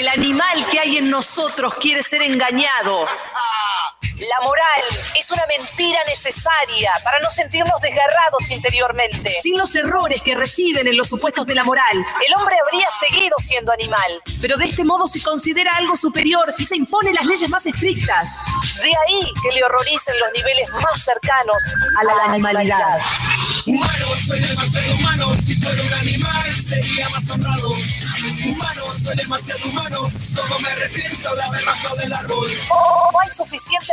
El animal que hay en nosotros quiere ser engañado. La moral es una mentira necesaria para no sentirnos desgarrados interiormente. Sin los errores que residen en los supuestos de la moral, el hombre habría seguido siendo animal. Pero de este modo se considera algo superior y se imponen las leyes más estrictas. De ahí que le horroricen los niveles más cercanos a la, animalidad. Humano, soy demasiado humano. Si fuera un animal, sería más honrado. Humano, soy demasiado humano. Como me arrepiento de haber bajado del árbol. No hay suficiente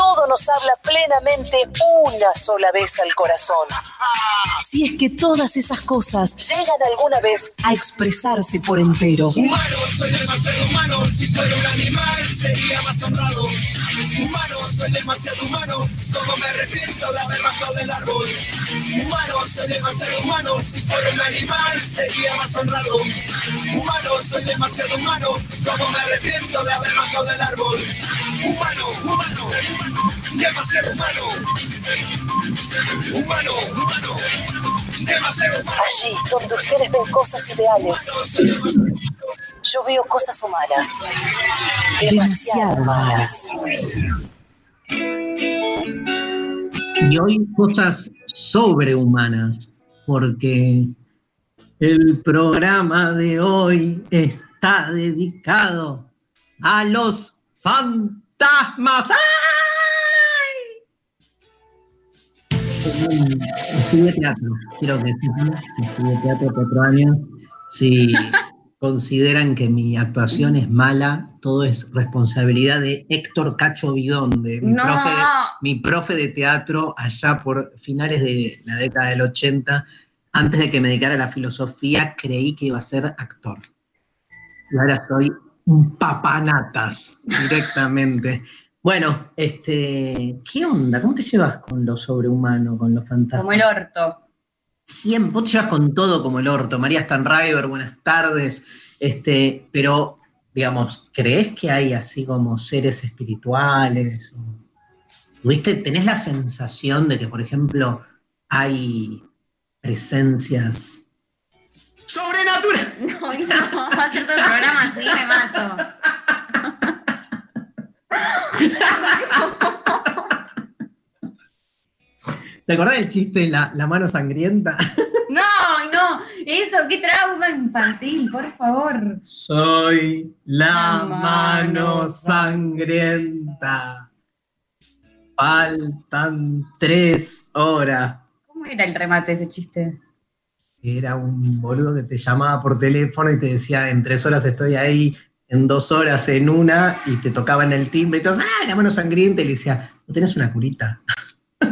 Todo nos habla plenamente una sola vez al corazón. Si es que todas esas cosas llegan alguna vez a expresarse por entero. Humano, soy demasiado humano. Si fuera un animal, sería más honrado. Humano, soy demasiado humano. Como me arrepiento de haber bajado del árbol. Humano, soy demasiado humano. Si fuera un animal, sería más honrado. Humano, soy demasiado humano. Como me arrepiento de haber bajado del árbol. Humano, humano, demasiado humano. Humano, humano. Allí donde ustedes ven cosas ideales, yo veo cosas humanas. Demasiado humanas. Y hoy cosas sobrehumanas, porque el programa de hoy está dedicado a los fantasmas. ¡Ay! Estudié teatro, quiero que estudié teatro cuatro años. Si consideran que mi actuación es mala, todo es responsabilidad de Héctor Cacho Vidonde, mi, No. profe de, mi profe de teatro allá por finales de la década del 80. Antes de que me dedicara a la filosofía, creí que iba a ser actor. Y ahora soy un papanatas directamente. Bueno, este, ¿qué onda? ¿Cómo te llevas con lo sobrehumano, con lo fantástico? Como el orto. Siempre, vos te llevas con todo como el orto. María Stanriver, buenas tardes. Este, pero, digamos, ¿crees que hay así como seres espirituales? ¿Viste? ¿Tenés la sensación de que, por ejemplo, hay presencias sobrenaturales? No, no, va a ser todo el programa así, me mato. ¿Te acordás del chiste la, la mano sangrienta? No, no, eso, qué trauma infantil, por favor. Soy la La mano mano sangrienta. Faltan tres horas. ¿Cómo era el remate de ese chiste? Era un boludo que te llamaba por teléfono y te decía, en tres horas estoy ahí, en dos horas en una, y te tocaba en el timbre y todos, ¡ah, la mano sangrienta! Y le decía, ¿no tenés una curita?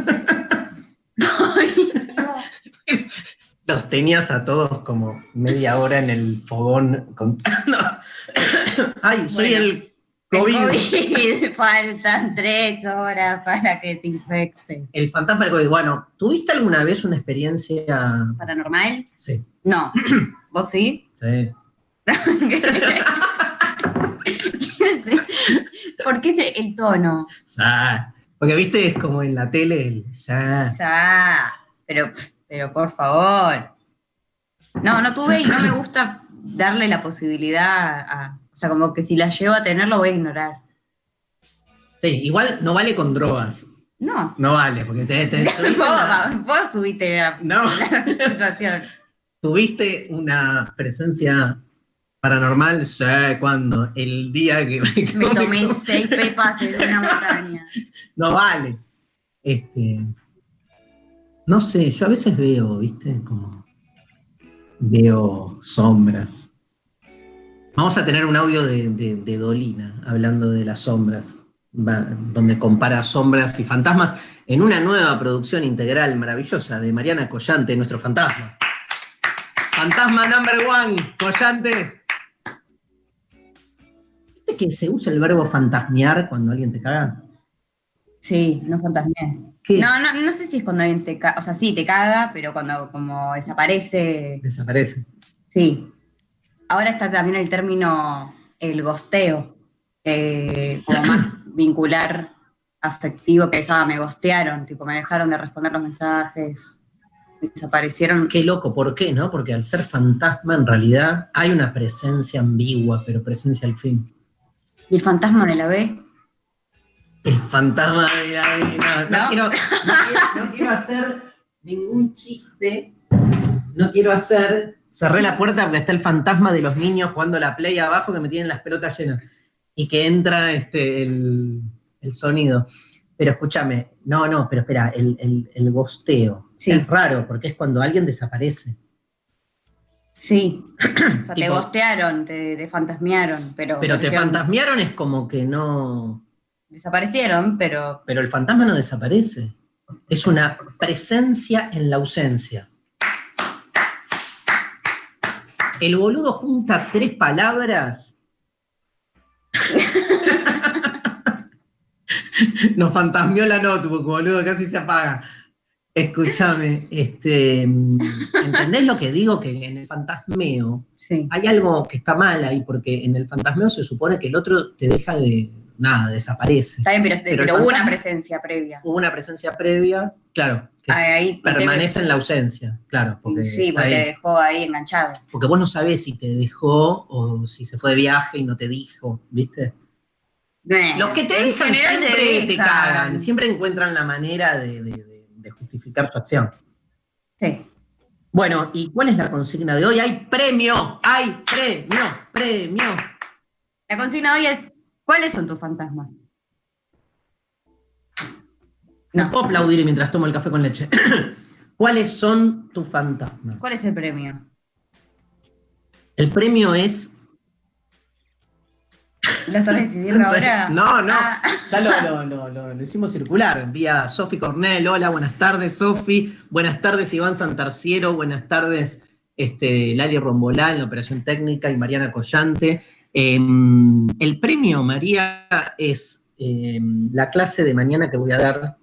Los tenías a todos como media hora en el fogón contando. ¡Ay, soy Bueno, el COVID! COVID, faltan tres horas para que te infecte. El fantasma del COVID. Bueno, ¿tuviste alguna vez una experiencia? ¿Paranormal? Sí, No. ¿Vos sí? sí. ¿Por qué ese- el tono? Sa- Porque viste, es como en la tele, el sa- Ya, pero, pero por favor. No, no tuve y no me gusta darle la posibilidad a. O sea, como que si la llevo a tener, lo voy a ignorar. Sí, igual no vale con drogas. No. No vale, porque te, te- tuviste, Vos, una, vos subiste a No. la situación. tuviste una presencia paranormal, sí, ¿cuándo? El día que Me tomé seis pepas en una montaña. No vale. Este, no sé, yo a veces veo, ¿viste? Como Veo sombras. Vamos a tener un audio de, de- de Dolina hablando de las sombras, va- donde compara sombras y fantasmas en una nueva producción integral maravillosa de Mariana Collante, nuestro fantasma. Fantasma number one, Collante. ¿Viste que se usa el verbo fantasmear cuando alguien te caga? Sí, no fantasmes. ¿Qué? No, no, no sé si es cuando alguien te caga, o sea, sí, te caga, pero cuando como desaparece, Desaparece. sí. Ahora está también el término el gosteo, eh, como más vincular afectivo, que es, ah, me gostearon, tipo, me dejaron de responder los mensajes, desaparecieron. Qué loco, ¿por qué? No? Porque al ser fantasma, en realidad hay una presencia ambigua, pero presencia al fin. ¿Y el fantasma de la B? El fantasma de la no, no, ¿No? quiero, no quiero- no quiero hacer ningún chiste. No quiero hacer. Cerré la puerta porque está el fantasma de los niños jugando la play abajo que me tienen las pelotas llenas. Y que entra este, el, el sonido. Pero escúchame, no, no, pero espera, el, el, el gosteo. Sí. Es raro porque es cuando alguien desaparece. Sí. O sea, te gostearon, te, te fantasmearon, pero. Pero te fantasmearon es como que no. Desaparecieron, pero. Pero el fantasma no desaparece. Es una presencia en la ausencia. El boludo junta tres palabras. Nos fantasmeó la notebook, boludo, casi se apaga. Escúchame, este, ¿entendés lo que digo? Que en el fantasmeo Sí. hay algo que está mal ahí, porque en el fantasmeo se supone que el otro te deja de nada, desaparece. Está bien, pero, Pero el pero hubo una presencia previa. Hubo una presencia previa, claro, que Ahí permanece en la ausencia, claro, porque, sí, porque te dejó ahí enganchado. porque vos no sabés si te dejó o si se fue de viaje y no te dijo, ¿viste? Los que te dejan siempre te, cagan, siempre encuentran la manera de, de- de- de justificar su acción. Sí. Bueno, ¿y cuál es la consigna de hoy? ¡Hay premio! ¡Hay premio! ¡Premio! La consigna hoy es: ¿cuáles son tus fantasmas? No. puedo aplaudir mientras tomo el café con leche. ¿Cuáles son tus fantasmas? ¿Cuál es el premio? El premio es. ¿Lo estás decidiendo ahora? No, no. Ah, Ya lo, lo- lo- lo- hicimos circular. Vía Sofi Cornell. Hola, buenas tardes, Sofi. Buenas tardes, Iván Santarciero. Buenas tardes, este, Lali Rombolá en la operación técnica y Mariana Collante. Em, el premio, María, es em, la clase de mañana que voy a dar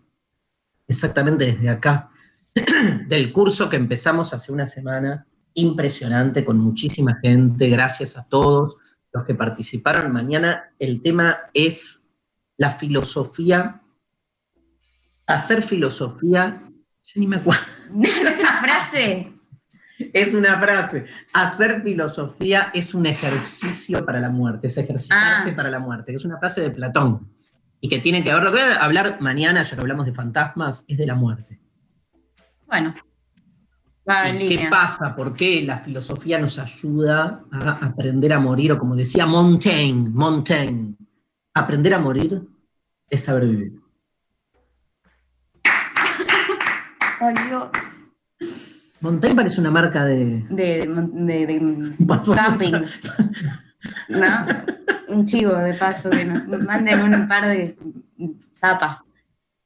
exactamente desde acá, del curso que empezamos hace una semana. Impresionante, con muchísima gente. Gracias a todos los que participaron. Mañana el tema es la filosofía, hacer filosofía, ya ni me acuerdo, ¿No es una frase? es una frase, hacer filosofía es un ejercicio para la muerte, es ejercitarse Ah. para la muerte, que es una frase de Platón, y que tiene que ver, lo que voy a hablar mañana, ya que hablamos de fantasmas, es de la muerte. Bueno. Va en ¿Y ¿Qué línea. pasa? ¿Por qué la filosofía nos ayuda a aprender a morir? O como decía Montaigne, Montaigne, aprender a morir es saber vivir. Montaigne parece una marca de... De, de, de, de Paso. camping. ¿No? Un chivo de paso que nos manden un par de zapas.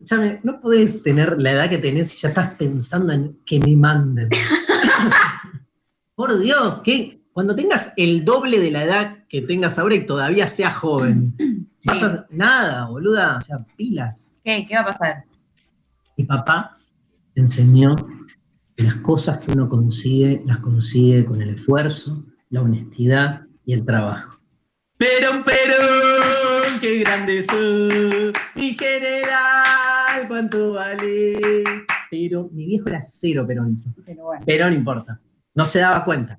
Escuchame, no podés tener la edad que tenés y ya estás pensando en que me manden. Por Dios, que cuando tengas el doble de la edad que tengas ahora y todavía seas joven, vas a- nada, boluda, o sea, pilas. ¿Qué? ¿Qué va a pasar? Mi papá me enseñó que las cosas que uno consigue, las consigue con el esfuerzo, la honestidad y el trabajo. Perón, Perón, qué grande soy, mi general, cuánto vale. Pero mi viejo era cero peronista. Pero bueno. Pero no importa, no se daba cuenta.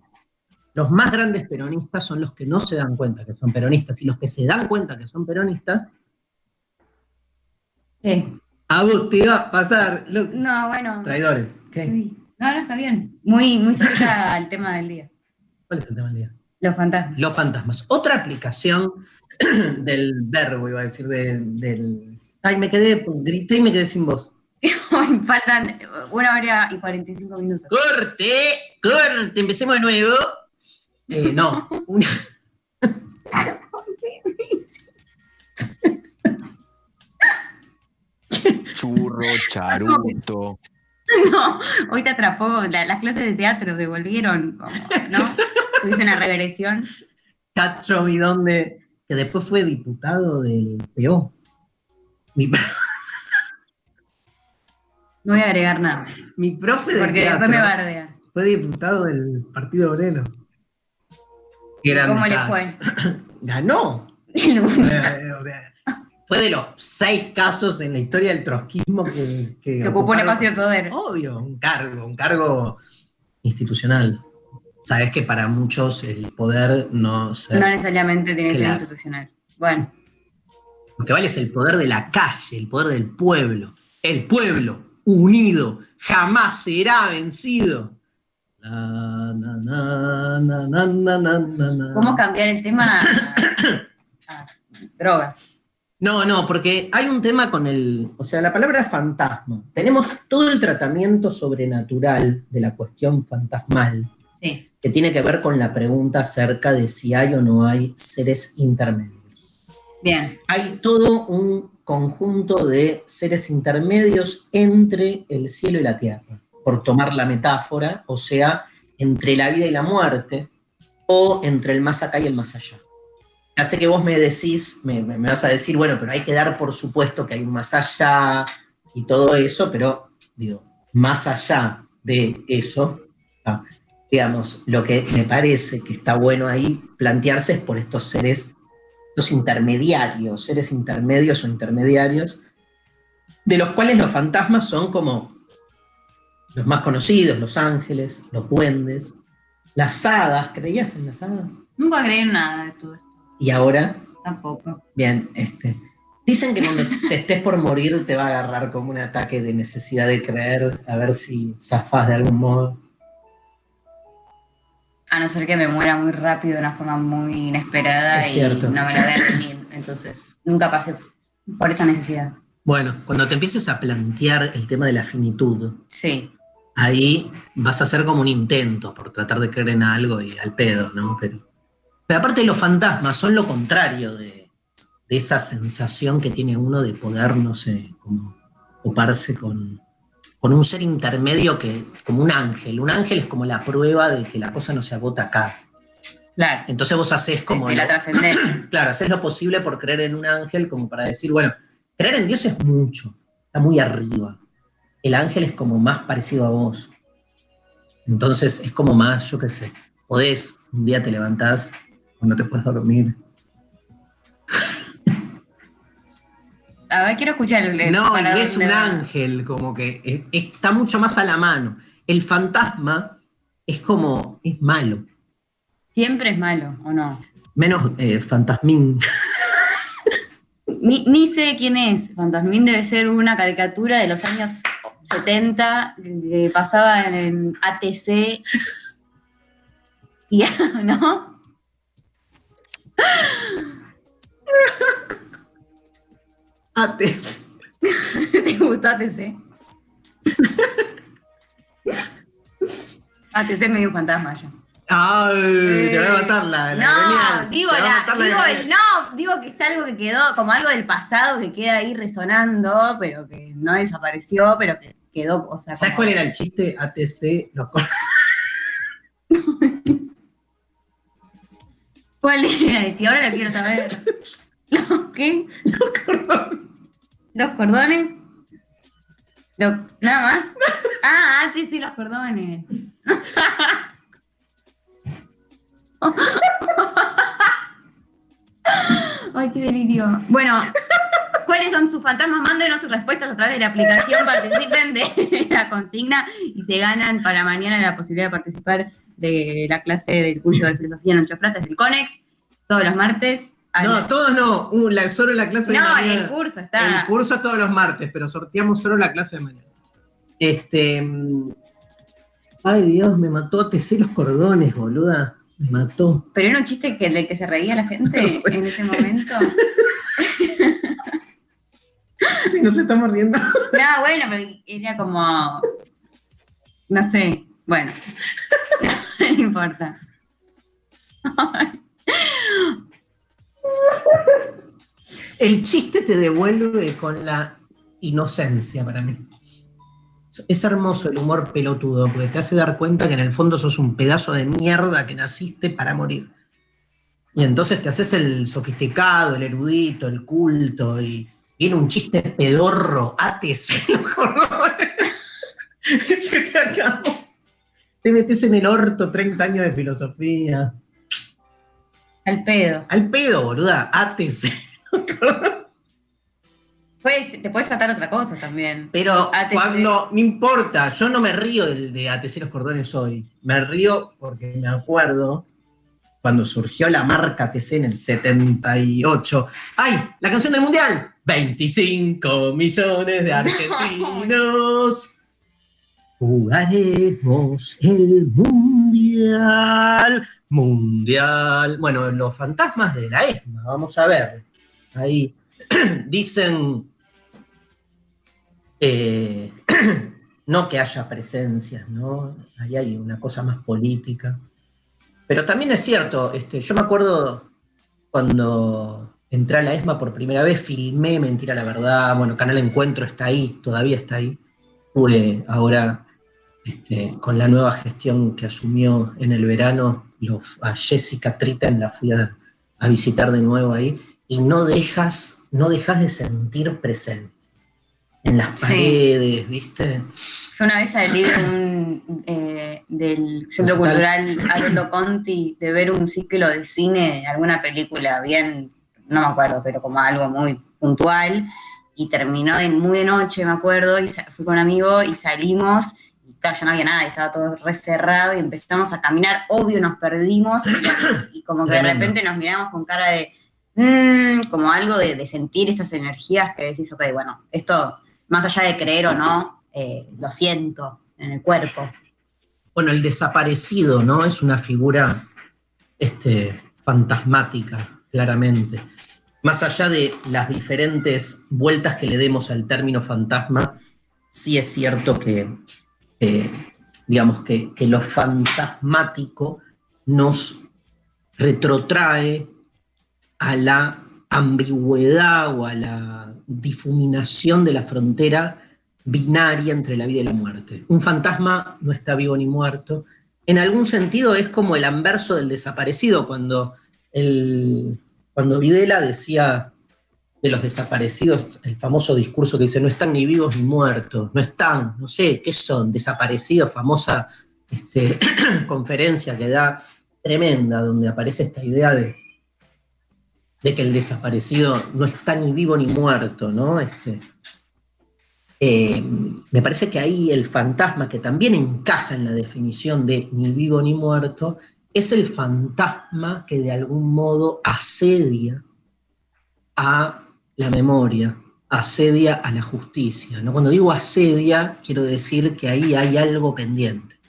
Los más grandes peronistas son los que no se dan cuenta que son peronistas y los que se dan cuenta que son peronistas, ¿Qué? a vos te va a pasar. lo- No, bueno. Traidores. ¿Qué? Sí. No, no, está bien. Muy, muy cerca al tema del día. ¿Cuál es el tema del día? Los fantasmas. Los fantasmas. Otra aplicación del verbo, iba a decir, de- del... Ay, me quedé, grité y me quedé sin voz. Hoy faltan una hora y 45 minutos. ¡Corte! corte, empecemos de nuevo. Eh, no, una- Churro, charuto. No, hoy te atrapó, la- las clases de teatro devolvieron, como, ¿no? Tuviste una regresión. Cacho Bidonde, que después fue diputado del PO. Mi, No voy a agregar nada, mi profe de porque teatro después me bardea. fue diputado del Partido Obrero. ¿Cómo le fue? Ganó. Eh, fue de los seis casos en la historia del trotskismo que, Que ocupó un espacio de poder. Obvio, un cargo, un cargo institucional. Sabes que para muchos el poder no... Se... No necesariamente tiene que ser institucional. Bueno. Lo que vale es el poder de la calle, el poder del pueblo. El pueblo unido jamás será vencido. ¿Cómo cambiar el tema a, drogas? No, no, porque hay un tema con el, o sea, la palabra fantasma. Tenemos todo el tratamiento sobrenatural de la cuestión fantasmal, Sí, que tiene que ver con la pregunta acerca de si hay o no hay seres intermedios. bien, hay todo un conjunto de seres intermedios entre el cielo y la tierra, por tomar la metáfora, o sea, entre la vida y la muerte, o entre el más acá y el más allá. Ya sé que vos me decís, me, me- me vas a decir, bueno, pero hay que dar por supuesto que hay un más allá y todo eso, pero digo, más allá de eso, ah, digamos, lo que me parece que está bueno ahí plantearse es por estos seres los intermediarios, seres intermedios o intermediarios, de los cuales los fantasmas son como los más conocidos, los ángeles, los duendes, las hadas, ¿creías en las hadas? nunca creí en nada de todo esto, Y ahora, tampoco. bien, este, dicen que cuando te estés por morir te va a agarrar como un ataque de necesidad de creer, a ver si zafás de algún modo. A no ser que me muera muy rápido de una forma muy inesperada Es y cierto. no me lo a venir. Entonces, nunca pasé por esa necesidad. Bueno, cuando te empieces a plantear el tema de la finitud, Sí, ahí vas a hacer como un intento por tratar de creer en algo y al pedo, ¿no? Pero, pero aparte los fantasmas son lo contrario de, de esa sensación que tiene uno de poder, no sé, como oparse con, con un ser intermedio que, como un ángel. Un ángel es como la prueba de que la cosa no se agota acá. claro. Entonces vos haces como... de la trascendencia. claro, haces lo posible por creer en un ángel como para decir, bueno, creer en Dios es mucho, está muy arriba. El ángel es como más parecido a vos. Entonces es como más, yo qué sé, podés, un día te levantás cuando te puedes dormir. A ver, quiero escuchar el. No, y es un va. ángel, como que está mucho más a la mano. El fantasma es como, es malo, Siempre es malo, ¿o no? menos eh, fantasmín. Ni, ni sé quién es. Fantasmín debe ser una caricatura de los años 70 que pasaba en, en ATC. Y, ¿No? ¿Te gustó ATC? ATC me dio un fantasma yo. Ay, te voy a matar la, la no, digo, la- digo el- no, digo que es algo que quedó, como algo del pasado que queda ahí resonando, pero que no desapareció, pero que quedó, o sea, ¿Sabes cuál era el chiste? ATC, los ¿Cuál era? Y ahora lo quiero saber. ¿Los qué? los cordones. ¿Los cordones? Lo- ¿Nada más? Ah, antes sí, los cordones. Ay, qué delirio. Bueno, ¿cuáles son sus fantasmas? Mándenos sus respuestas a través de la aplicación, participen de la consigna y se ganan para mañana la posibilidad de participar de la clase del curso de filosofía en ocho frases del CONEX, todos los martes. A No, la- todos no. Uh, la- solo la clase de no, mañana. el curso está. El curso es todos los martes, pero sorteamos solo la clase de mañana. Este. mm, Ay, Dios, me mató ATC los cordones, boluda. Me mató. Pero era un chiste que, del que se reía la gente en ese momento. Sí, nos estamos riendo. No, bueno, pero era como. No sé. Bueno, no importa. El chiste te devuelve con la inocencia para mí. Es hermoso el humor pelotudo, porque te hace dar cuenta que en el fondo sos un pedazo de mierda que naciste para morir. Y entonces te haces el sofisticado, el erudito, el culto, y viene un chiste pedorro, ATC, los cordones. Te. Te metes en el orto 30 años de filosofía. Al pedo. Al pedo, boluda, ATC. Puedes, te puedes tratar otra cosa también. Pero ATC. cuando, no importa, yo no me río del de ATC los cordones hoy. Me río porque me acuerdo cuando surgió la marca ATC en el 78. ¡Ay! La canción del mundial. 25 millones de argentinos. Jugaremos el mundial. Mundial. Bueno, los fantasmas de la ESMA, vamos a ver. Ahí dicen eh, no que haya presencias, ¿no? Ahí hay una cosa más política. Pero también es cierto, este, yo me acuerdo cuando entré a la ESMA por primera vez, filmé Mentira la Verdad, bueno, Canal Encuentro está ahí, todavía está ahí. Pude ahora, este, con la nueva gestión que asumió en el verano, los, a Jessica Triten la fui a, a visitar de nuevo ahí, y no dejas, no dejas de sentir presencia en las Sí. paredes, ¿viste? Yo una vez salí de un, eh, del Centro. Cultural Aldo Conti de ver un ciclo de cine, alguna película bien, no me acuerdo, pero como algo muy puntual, y terminó de muy de noche, me acuerdo, y fui con un amigo y salimos, claro, ya no había nada, estaba todo recerrado, y empezamos a caminar, obvio nos perdimos, y, y como que de repente nos miramos con cara de, "Mm", como algo de, de sentir esas energías que decís, ok, bueno, esto, más allá de creer o no, eh, lo siento en el cuerpo. Bueno, el desaparecido, ¿no? Es una figura este, fantasmática, claramente. Más allá de las diferentes vueltas que le demos al término fantasma, sí es cierto que, eh, digamos, que, que lo fantasmático nos retrotrae a la ambigüedad o a la difuminación de la frontera binaria entre la vida y la muerte. Un fantasma no está vivo ni muerto. En algún sentido es como el anverso del desaparecido, cuando, el, cuando Videla decía de los desaparecidos, el famoso discurso que dice, no están ni vivos ni muertos, no están, no sé, ¿qué son? Desaparecidos, famosa este, conferencia que da tremenda, donde aparece esta idea de, de que el desaparecido no está ni vivo ni muerto, ¿no? Este, eh, me parece que ahí el fantasma, que también encaja en la definición de ni vivo ni muerto, es el fantasma que de algún modo asedia a la memoria, asedia a la justicia. ¿no? Cuando digo asedia, quiero decir que ahí hay algo pendiente.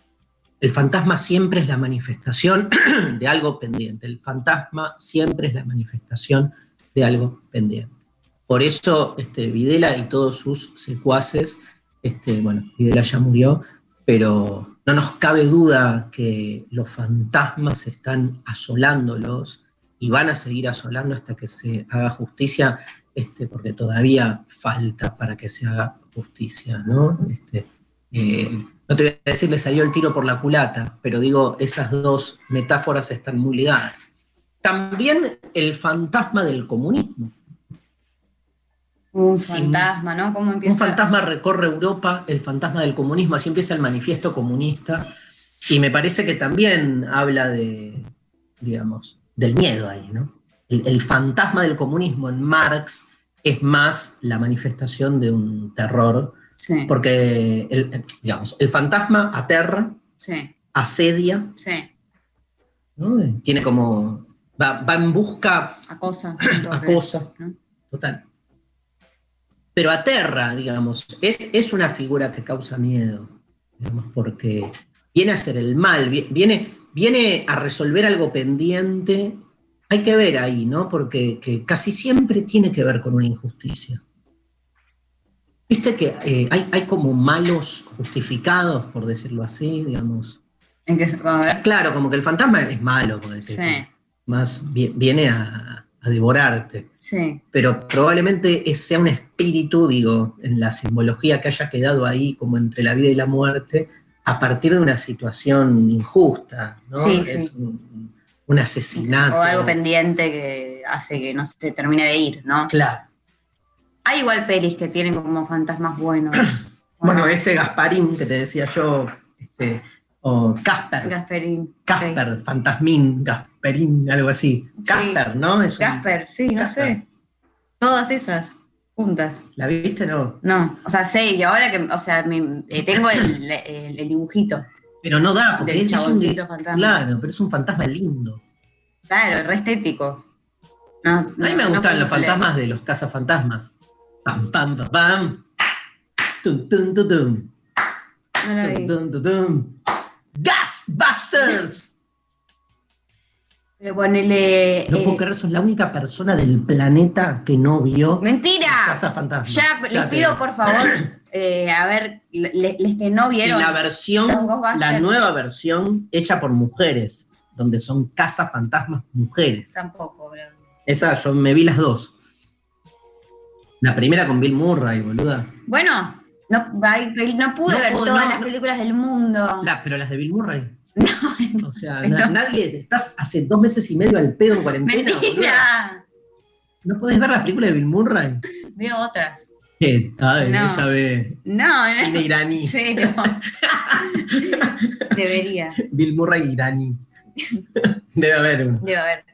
El fantasma siempre es la manifestación de algo pendiente. El fantasma siempre es la manifestación de algo pendiente. Por eso este, Videla y todos sus secuaces, este, bueno, Videla ya murió, pero no nos cabe duda que los fantasmas están asolándolos y van a seguir asolando hasta que se haga justicia, este, porque todavía falta para que se haga justicia, ¿no? Este, eh, no te voy a decir le salió el tiro por la culata, pero digo, esas dos metáforas están muy ligadas. También el fantasma del comunismo. Un fantasma, ¿no? ¿Cómo empieza? Un fantasma recorre Europa, el fantasma del comunismo, así empieza el manifiesto comunista, y me parece que también habla de, digamos, del miedo ahí, ¿no? El, el fantasma del comunismo en Marx es más la manifestación de un terror, Sí, porque, el, digamos, el fantasma aterra, sí, asedia, sí. ¿no? Tiene como, va, va en busca Acosa. acosa, ¿no? total. Pero aterra, digamos, es, es una figura que causa miedo, digamos, porque viene a hacer el mal, vi- viene, viene a resolver algo pendiente. Hay que ver ahí, ¿no? Porque que casi siempre tiene que ver con una injusticia. Viste que eh, hay, hay como malos justificados, por decirlo así, digamos. En a ver, Claro, como que el fantasma es malo, sí, más vi- viene a, a devorarte. sí. Pero probablemente sea un espíritu, digo, en la simbología que haya quedado ahí como entre la vida y la muerte, a partir de una situación injusta, ¿no? Sí, es sí. Un, un asesinato. O algo pendiente que hace que no se termine de ir, ¿no? Claro. Hay igual pelis que tienen como fantasmas buenos. Bueno, este Gasparín que te decía yo, este, o Casper, Gasperín. Casper, Fantasmín, Gasperín, algo así. Casper, ¿no? Es un- Gasper, sí, no Casper. sé. Todas esas juntas. ¿La viste? No. No, o sea, sé, y ahora que, o sea, mi- eh, tengo el, el- el dibujito Pero no da, porque del es un, fantasma. Claro, pero es un fantasma lindo. Claro, re estético. No, A mí me gustan no los fantasmas de los cazafantasmas. Pam, pam, pam, pam. Tum, tum, tum, tum. Tum, tum, tum. ¡Gasbusters! Pero ponele. No eh, puedo creer, sos la única persona del planeta que no vio ¡Mentira! Cazafantasmas. Ya, les te pido por favor, eh, a ver, le- les que no Y vieron. la versión, la nueva versión hecha por mujeres, donde son cazafantasmas mujeres. Tampoco, bro. Esa, yo me vi las dos. La primera con Bill Murray, boluda. Bueno, no, no pude No ver todas las películas del mundo. La- pero las de Bill Murray. No, O sea, nadie, estás hace dos meses y medio al pedo en cuarentena. boluda. mentira. ¿No podés ver las películas de Bill Murray? Veo otras. ¿Qué? Ay, No. ve No, cine no. iraní. Debería. Bill Murray iraní. Debe haber uno. Debe haber.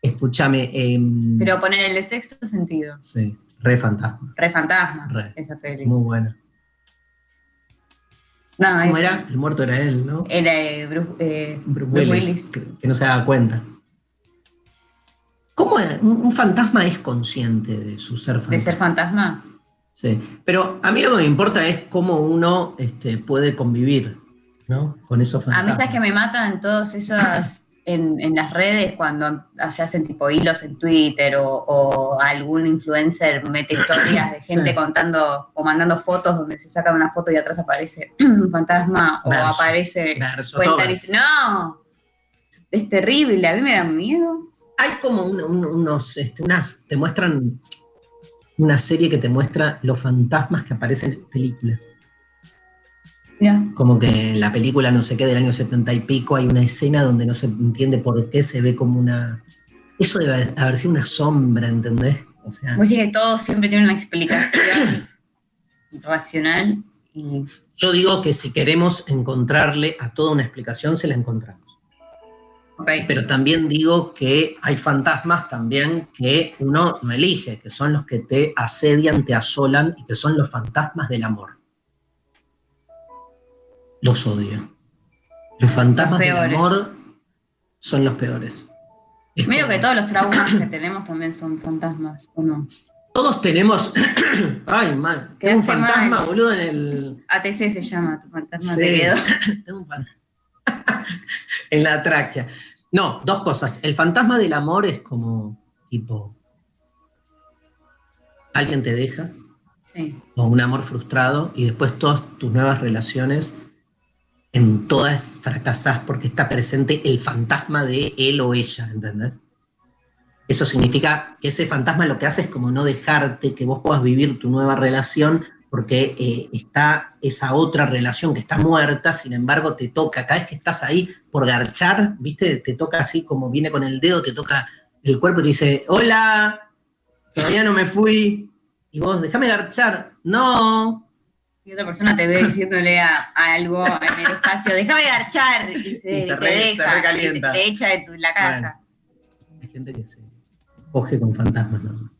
Escúchame. em, Pero poner el de sexto sentido. Sí, re fantasma. Re fantasma. Re. Esa peli. Muy buena. No, ¿Cómo era? El muerto era él, ¿no? Era eh, Bruce, eh, Bruce Bruce Willis, Willis. Que, que no se daba cuenta. ¿Cómo un fantasma es consciente de su ser fantasma? De ser fantasma. Sí, pero a mí lo que me importa es cómo uno este, puede convivir, ¿no? Con esos A mí, fantasmas. ¿sabes que me matan todos esas en, en las redes cuando se hacen tipo hilos en Twitter o, o algún influencer mete historias de gente Sí. contando o mandando fotos donde se saca una foto y atrás aparece un fantasma o aparece. Verso, cuentan No, es terrible, a mí me da miedo. Hay como un- un- unos, este, unas, te muestran una serie que te muestra los fantasmas que aparecen en películas. Como que en la película, no sé qué, del año 70 y pico, hay una escena donde no se entiende por qué se ve como una... Eso debe haber sido una sombra, ¿entendés? O sea, vos que todo siempre tiene una explicación racional y yo digo que si queremos encontrarle a toda una explicación, se la encontramos. Pero también digo que hay fantasmas también que uno no elige, que son los que te asedian, te asolan y que son los fantasmas del amor. Los odio. Los fantasmas del amor son los peores. Es Medio que todos los traumas que tenemos también son fantasmas, ¿o no? Todos tenemos. Ay, mal. Tengo un fantasma, mal. boludo, en el. ATC se llama, tu fantasma Sí. te quedó. Tengo un fantasma. en la tráquea. No, dos cosas. El fantasma del amor es como tipo. Alguien te deja, Sí. o un amor frustrado, y después todas tus nuevas relaciones, en todas fracasás porque está presente el fantasma de él o ella, ¿entendés? Eso significa que ese fantasma lo que hace es como no dejarte que vos puedas vivir tu nueva relación porque eh, está esa otra relación que está muerta, sin embargo te toca, cada vez que estás ahí por garchar, ¿viste? Te toca así como viene con el dedo, te toca el cuerpo y te dice, hola, todavía no me fui, y vos, déjame garchar, no, Y otra persona te ve diciéndole a, a algo en el espacio, déjame garchar, y se, Y se te se recalienta. te, te echa de tu- la casa. Hay gente que se coge con fantasmas, ¿no?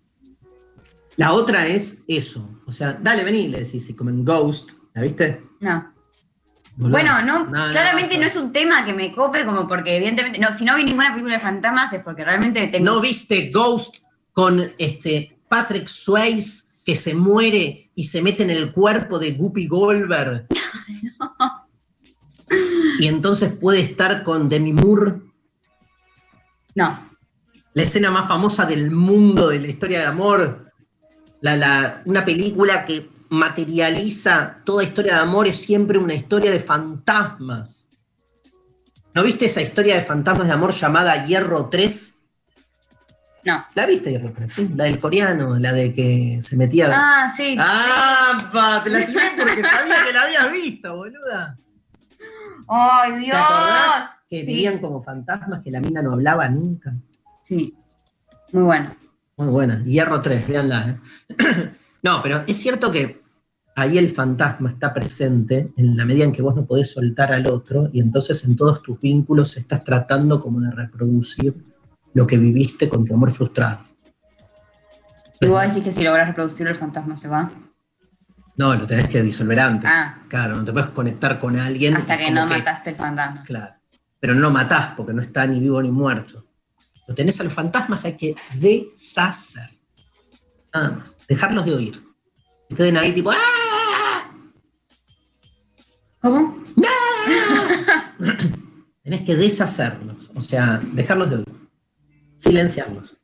La otra es eso. O sea, dale, vení, le decís, si comen Ghost, ¿la viste? No. Bueno, no, No, no, claramente no. no, es un tema que me cope, como porque evidentemente, no, si no vi ninguna película de fantasmas es porque realmente tengo... ¿No viste Ghost con este Patrick Swayze que se muere y se mete en el cuerpo de Guppy Goldberg? Y entonces puede estar con Demi Moore, No, la escena más famosa del mundo de la historia de amor. La, la- una película que materializa toda historia de amor es siempre una historia de fantasmas. ¿No viste esa historia de fantasmas de amor llamada Hierro 3? No. ¿La viste Hierro 3? Sí, la del coreano, la de que se metía... Ah, sí. ¡Ah! pa! Te la tiré porque sabía que la habías visto, boluda. ¡Ay, ¿Te Dios! acordás que Sí. vivían como fantasmas, que la mina no hablaba nunca? Sí. Muy bueno. Muy buena. Hierro 3, véanla. ¿eh? no, pero es cierto que ahí el fantasma está presente en la medida en que vos no podés soltar al otro y entonces en todos tus vínculos estás tratando como de reproducir lo que viviste con tu amor frustrado. Y vos decís que si logras reproducir el fantasma se va. No, lo tenés que disolver antes. Ah. Claro, no te puedes conectar con alguien. Hasta que no mataste el fantasma. Claro. Pero no lo matás porque no está ni vivo ni muerto. Lo tenés a los fantasmas, hay que deshacer. Nada más. Dejarlos de oír. Queden ahí tipo. ¡Ah! ¿Cómo? Tenés que deshacerlos. O sea, dejarlos de oír. Silenciarlos.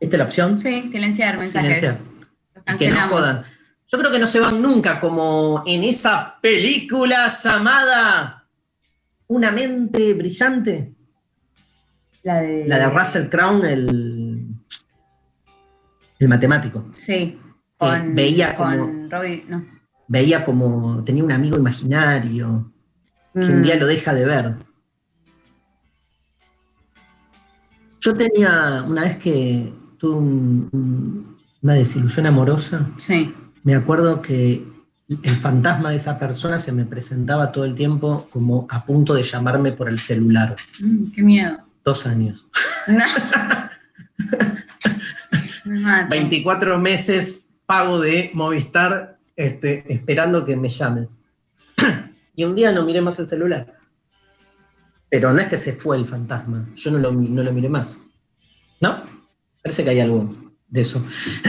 ¿Esta es la opción? Sí, silenciar mensajes. Silenciar. Que no jodan. Yo creo que no se van nunca como en esa película llamada Una mente brillante. La de... La de Russell Crown, el, el matemático. Sí. Con, veía con como- Robbie, no. Veía como tenía un amigo imaginario que un Mm, día lo deja de ver. Yo tenía, una vez que tuve un- un- una desilusión amorosa, Sí. me acuerdo que el fantasma de esa persona se me presentaba todo el tiempo como a punto de llamarme por el celular. Mm, qué miedo. Dos años. No. Me mato. 24 meses pago de Movistar este, esperando que me llamen. y un día no miré más el celular. Pero no es que se fue el fantasma, yo no lo, no lo miré más. ¿No? Parece que hay algo de eso.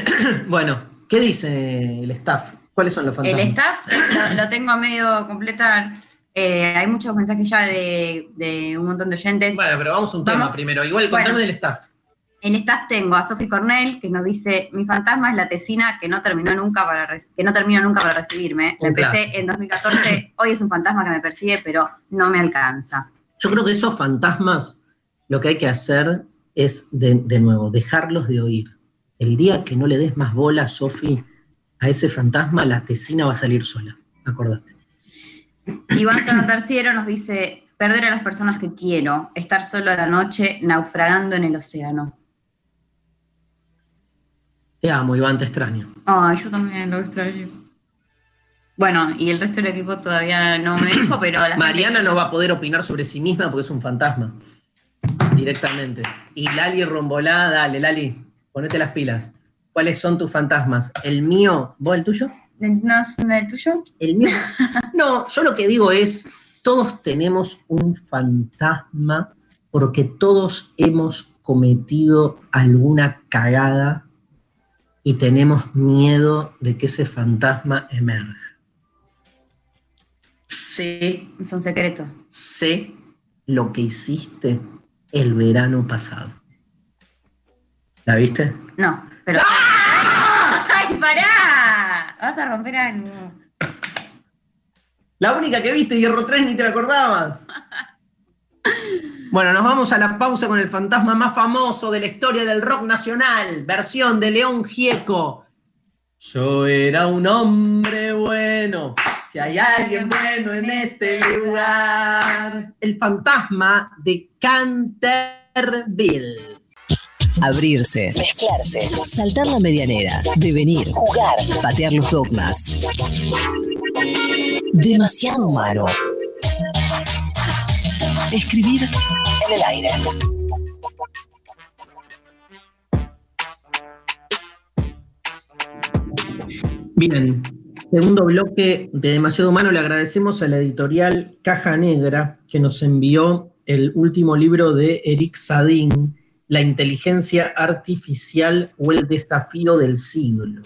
bueno, ¿qué dice el staff? ¿Cuáles son los El fantasmas? staff lo, tengo a medio completar. Eh, hay muchos mensajes ya de, de un montón de oyentes. Bueno, pero vamos a un tema primero. Igual Bueno. contame del staff. En staff tengo a Sophie Cornell, que nos dice, mi fantasma es la tesina que no terminó nunca para que no terminó nunca para recibirme. La empecé en 2014, hoy es un fantasma que me persigue, pero no me alcanza. Yo creo que esos fantasmas lo que hay que hacer es, de, de nuevo, dejarlos de oír. El día que no le des más bola, Sofi, a ese fantasma, la tesina va a salir sola. Acordate. Iván Santarciero nos dice, perder a las personas que quiero, estar solo a la noche, naufragando en el océano. Te amo, Iván, te extraño. Ay, yo también lo extraño. Bueno, y el resto del equipo todavía no me dijo, pero la gente- Mariana no va a poder opinar sobre sí misma porque es un fantasma. Directamente. Y Lali Rombolá, dale, Lali, ponete las pilas. ¿Cuáles son tus fantasmas? El mío, ¿vos el tuyo? ¿No el tuyo? El mío. No, yo lo que digo es, todos tenemos un fantasma porque todos hemos cometido alguna cagada y tenemos miedo de que ese fantasma emerja. Sé, Es un secreto. sé lo que hiciste el verano pasado. ¿La viste? No, pero. ¡Ay, pará! Vas a romper algo. La única que viste, Hierro 3, ni te la acordabas. Bueno, nos vamos a la pausa con el fantasma más famoso de la historia del rock nacional, versión de León Gieco. Yo era un hombre bueno, si hay alguien bueno en este lugar. El fantasma de Canterville. Abrirse, mezclarse, saltar la medianera, devenir, jugar, patear los dogmas. Demasiado humano. Escribir en el aire. Bien, segundo bloque de Demasiado Humano. Le agradecemos a la editorial Caja Negra que nos envió el último libro de Eric Sadin, La inteligencia artificial o el desafío del siglo.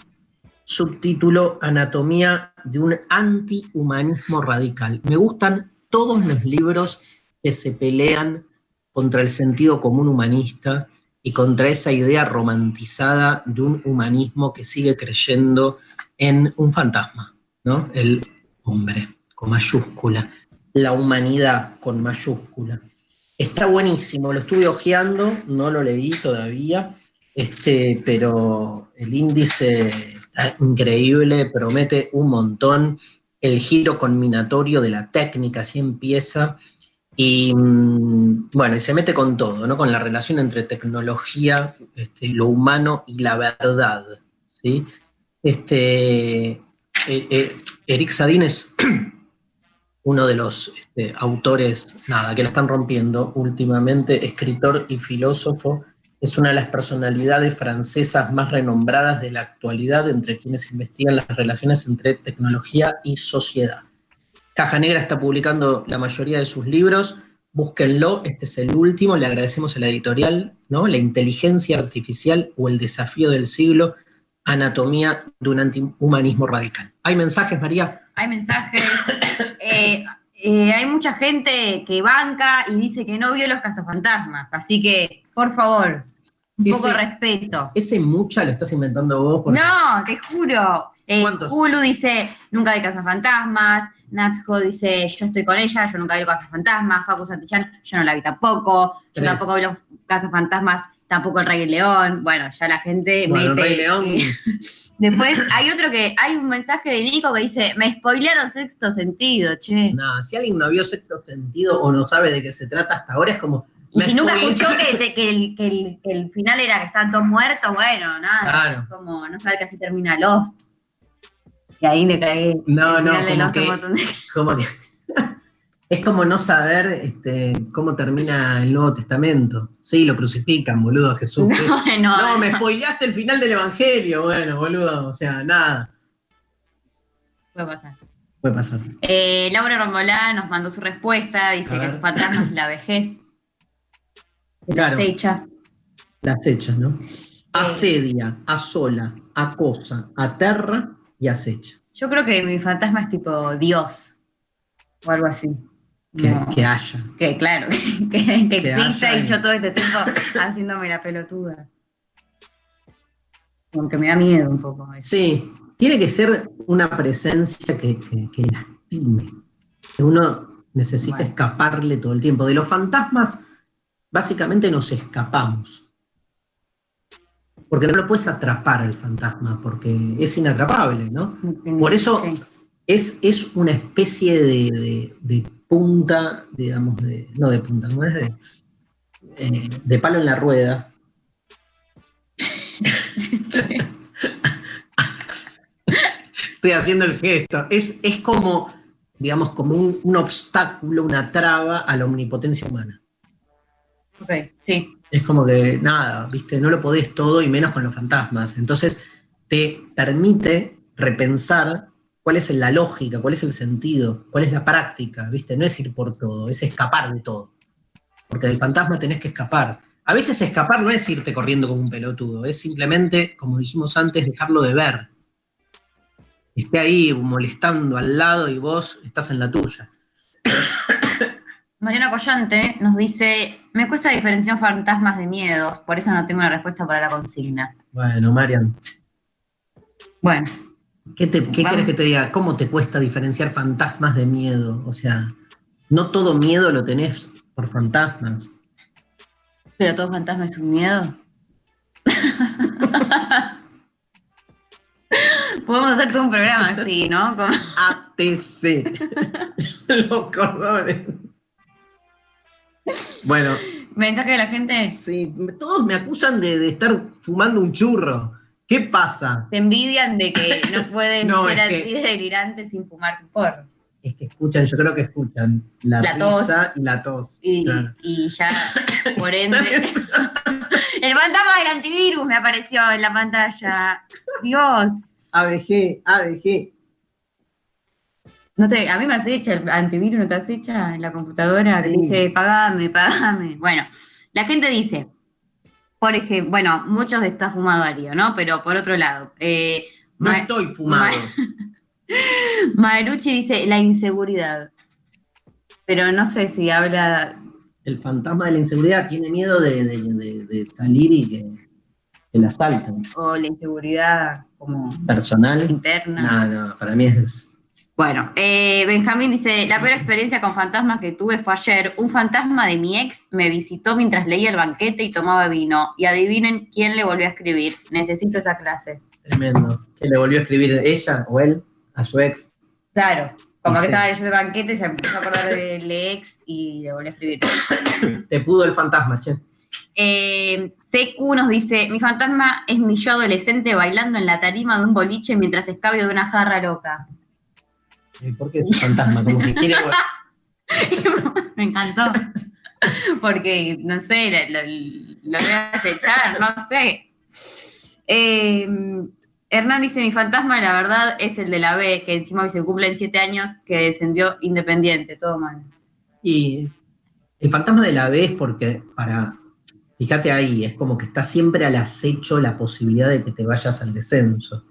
Subtítulo Anatomía de un antihumanismo radical. Me gustan todos los libros que se pelean contra el sentido común humanista y contra esa idea romantizada de un humanismo que sigue creyendo en un fantasma, ¿no? El hombre, con mayúscula, la humanidad con mayúscula. Está buenísimo, lo estuve hojeando, no lo leí todavía, este, pero el índice está increíble, promete un montón. El giro combinatorio de la técnica, así empieza. Y mm, bueno, y se mete con todo, ¿no? Con la relación entre tecnología, este, lo humano y la verdad. ¿sí? Este, eh, eh, Eric Sadin es uno de los este, autores, nada, que la están rompiendo últimamente, escritor y filósofo, es una de las personalidades francesas más renombradas de la actualidad entre quienes investigan las relaciones entre tecnología y sociedad. Caja Negra está publicando la mayoría de sus libros, búsquenlo, este es el último, le agradecemos a la editorial, ¿no? La inteligencia artificial o el desafío del siglo, anatomía de un antihumanismo radical. ¿Hay mensajes, María? Hay mensajes. Eh, eh, hay mucha gente que banca y dice que no vio los cazafantasmas, así que, por favor, un poco de respeto. Ese mucha lo estás inventando vos. porque- No, te juro. Eh. Hulu dice, nunca vi cazafantasmas. Natsuko dice, yo estoy con ella, yo nunca vi cazafantasmas. Facu Santillán, yo no la vi tampoco. Yo Tres. tampoco vi los cazafantasmas, tampoco el Rey León. Bueno, ya la gente Bueno, el mete- Rey León. Después hay otro que, hay un mensaje de Nico que dice, me spoilearon sexto sentido, che. Nada, si alguien no vio sexto sentido o no sabe de qué se trata hasta ahora, es como. Y si nunca escuchó que, el, que el- que el final era que estaban todos muertos, bueno, nada. Claro. Como no saber que así termina Lost. Y ahí le caí. No, no, como Lost que- un montón de- como que- es como no saber este, cómo termina el Nuevo Testamento. Sí, lo crucifican, boludo, a Jesús. No, me spoileaste el final del Evangelio. Bueno, boludo, o sea, nada. puede pasar. Puede pasar. Eh, Laura Rombolá nos mandó su respuesta, dice que su fantasma es la vejez, la Claro. acecha. Las hechas, ¿no? Asedia, asola, acosa, aterra y acecha. Yo creo que mi fantasma es tipo Dios o algo así. Que, No. que haya. Que claro, que, que Que exista haya y yo todo este tiempo haciéndome la pelotuda. Aunque me da miedo un poco. eso. Sí, tiene que ser una presencia que, que- que lastime. Que uno necesita Bueno. escaparle todo el tiempo. De los fantasmas, básicamente nos escapamos. Porque no lo puedes atrapar al fantasma, porque es inatrapable, ¿no? Por eso Sí. es, es una especie de, de- de punta, digamos, de, no de punta, no es de, eh, de palo en la rueda. Estoy haciendo el gesto. Es, es como, digamos, como un, un obstáculo, una traba a la omnipotencia humana. Ok, sí. Es como que nada, viste, no lo podés todo y menos con los fantasmas. Entonces te permite repensar cuál es la lógica, cuál es el sentido, cuál es la práctica, viste, no es ir por todo, es escapar de todo. Porque del fantasma tenés que escapar. A veces escapar no es irte corriendo como un pelotudo, es simplemente, como dijimos antes, dejarlo de ver. Esté ahí molestando al lado y vos estás en la tuya. Mariana Collante nos dice, me cuesta diferenciar fantasmas de miedos, por eso no tengo una respuesta para la consigna. Bueno, Marian, Bueno, ¿Qué, te, qué querés que te diga? ¿Cómo te cuesta diferenciar fantasmas de miedo? O sea, no todo miedo lo tenés por fantasmas. pero todo fantasma es un miedo. Podemos hacer todo un programa así, ¿no? Como- ATC. Los cordones. Bueno, Mensaje de la gente. sí, todos me acusan de, de estar fumando un churro. ¿Qué pasa? Te envidian de que no pueden No, ser así que- de delirantes sin fumar su porro. Es que escuchan, yo creo que escuchan la, La tos. y la tos. Y, Claro. y ya, por ende. El fantasma del antivirus me apareció en la pantalla. Dios. ABG, ABG. No te, a mí me acecha el antivirus, ¿no te acecha en la computadora? Sí. dice, pagame, pagame. Bueno, la gente dice, por ejemplo, bueno, muchos está fumado Darío, ¿no? Pero por otro lado, eh, No Ma- estoy fumado. Maerucci dice la inseguridad. Pero no sé si habla. El fantasma de la inseguridad tiene miedo de, de- de- de salir y que, que la asalten. O la inseguridad como Personal. interna. No, no, para mí es. Bueno, eh, Benjamín dice, la peor experiencia con fantasmas que tuve fue ayer. Un fantasma de mi ex me visitó mientras leía el banquete y tomaba vino. Y adivinen quién le volvió a escribir. Necesito esa clase. Tremendo. ¿Que le volvió a escribir ella o él a su ex? Claro, como que estaba leyendo el banquete se empezó a acordar del ex y le volvió a escribir. Te pudo el fantasma, che. Eh, CQ nos dice, mi fantasma es mi yo adolescente bailando en la tarima de un boliche mientras escabio de una jarra loca. Eh, ¿Por qué es fantasma? Como que quiere. Me encantó. Porque, no sé, lo, lo- lo voy a acechar, no sé. Eh, Hernán dice, mi fantasma, la verdad, es el de la B, que encima hoy se cumplen siete años, que descendió independiente, todo mal. Y el fantasma de la B es porque para. Fíjate ahí, es como que está siempre al acecho la posibilidad de que te vayas al descenso.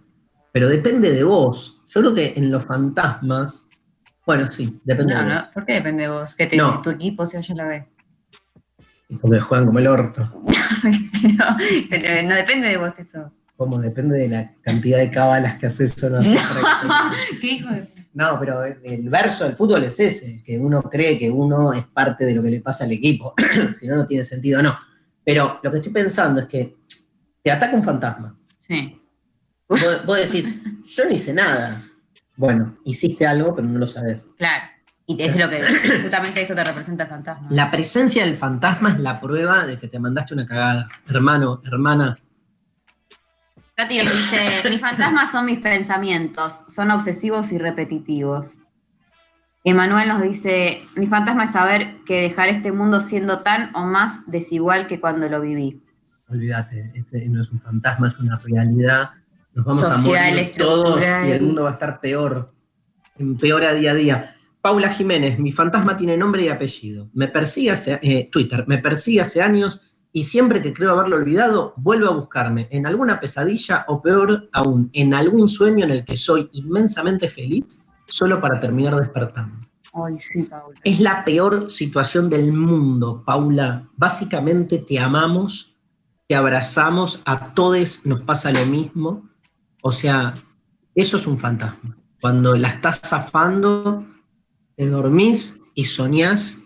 Pero depende de vos. Yo creo que en los fantasmas. Bueno, sí, depende No, de no, vos. ¿por qué depende de vos? Que te- No. tu equipo se oye la B. Porque juegan como el orto. pero no depende de vos eso. Como depende de la cantidad de cábalas que haces o no haces. ¿Qué hijo de- No, pero el verso del fútbol es ese, que uno cree que uno es parte de lo que le pasa al equipo, si no, no tiene sentido, no. Pero lo que estoy pensando es que te ataca un fantasma. Sí. Vos, vos decís, yo no hice nada. Bueno, hiciste algo, pero no lo sabes. Claro. Y es lo que justamente eso te representa el fantasma. La presencia del fantasma es la prueba de que te mandaste una cagada. Hermano, hermana, Katy nos dice, mis fantasmas son mis pensamientos, son obsesivos y repetitivos. Emanuel nos dice, mi fantasma es saber que dejar este mundo siendo tan o más desigual que cuando lo viví. olvídate, este no es un fantasma, es una realidad. Nos vamos Social, a morir todos y el mundo va a estar peor, empeora día a día. Paula Jiménez, mi fantasma tiene nombre y apellido. Me persigue hace, eh, Twitter, me persigue hace años y siempre que creo haberlo olvidado, vuelve a buscarme en alguna pesadilla o peor aún, en algún sueño en el que soy inmensamente feliz solo para terminar despertando. Ay, sí, Paula. Es la peor situación del mundo, Paula. Básicamente te amamos, te abrazamos, a todos nos pasa lo mismo. O sea, eso es un fantasma. Cuando la estás zafando, te dormís y soñás.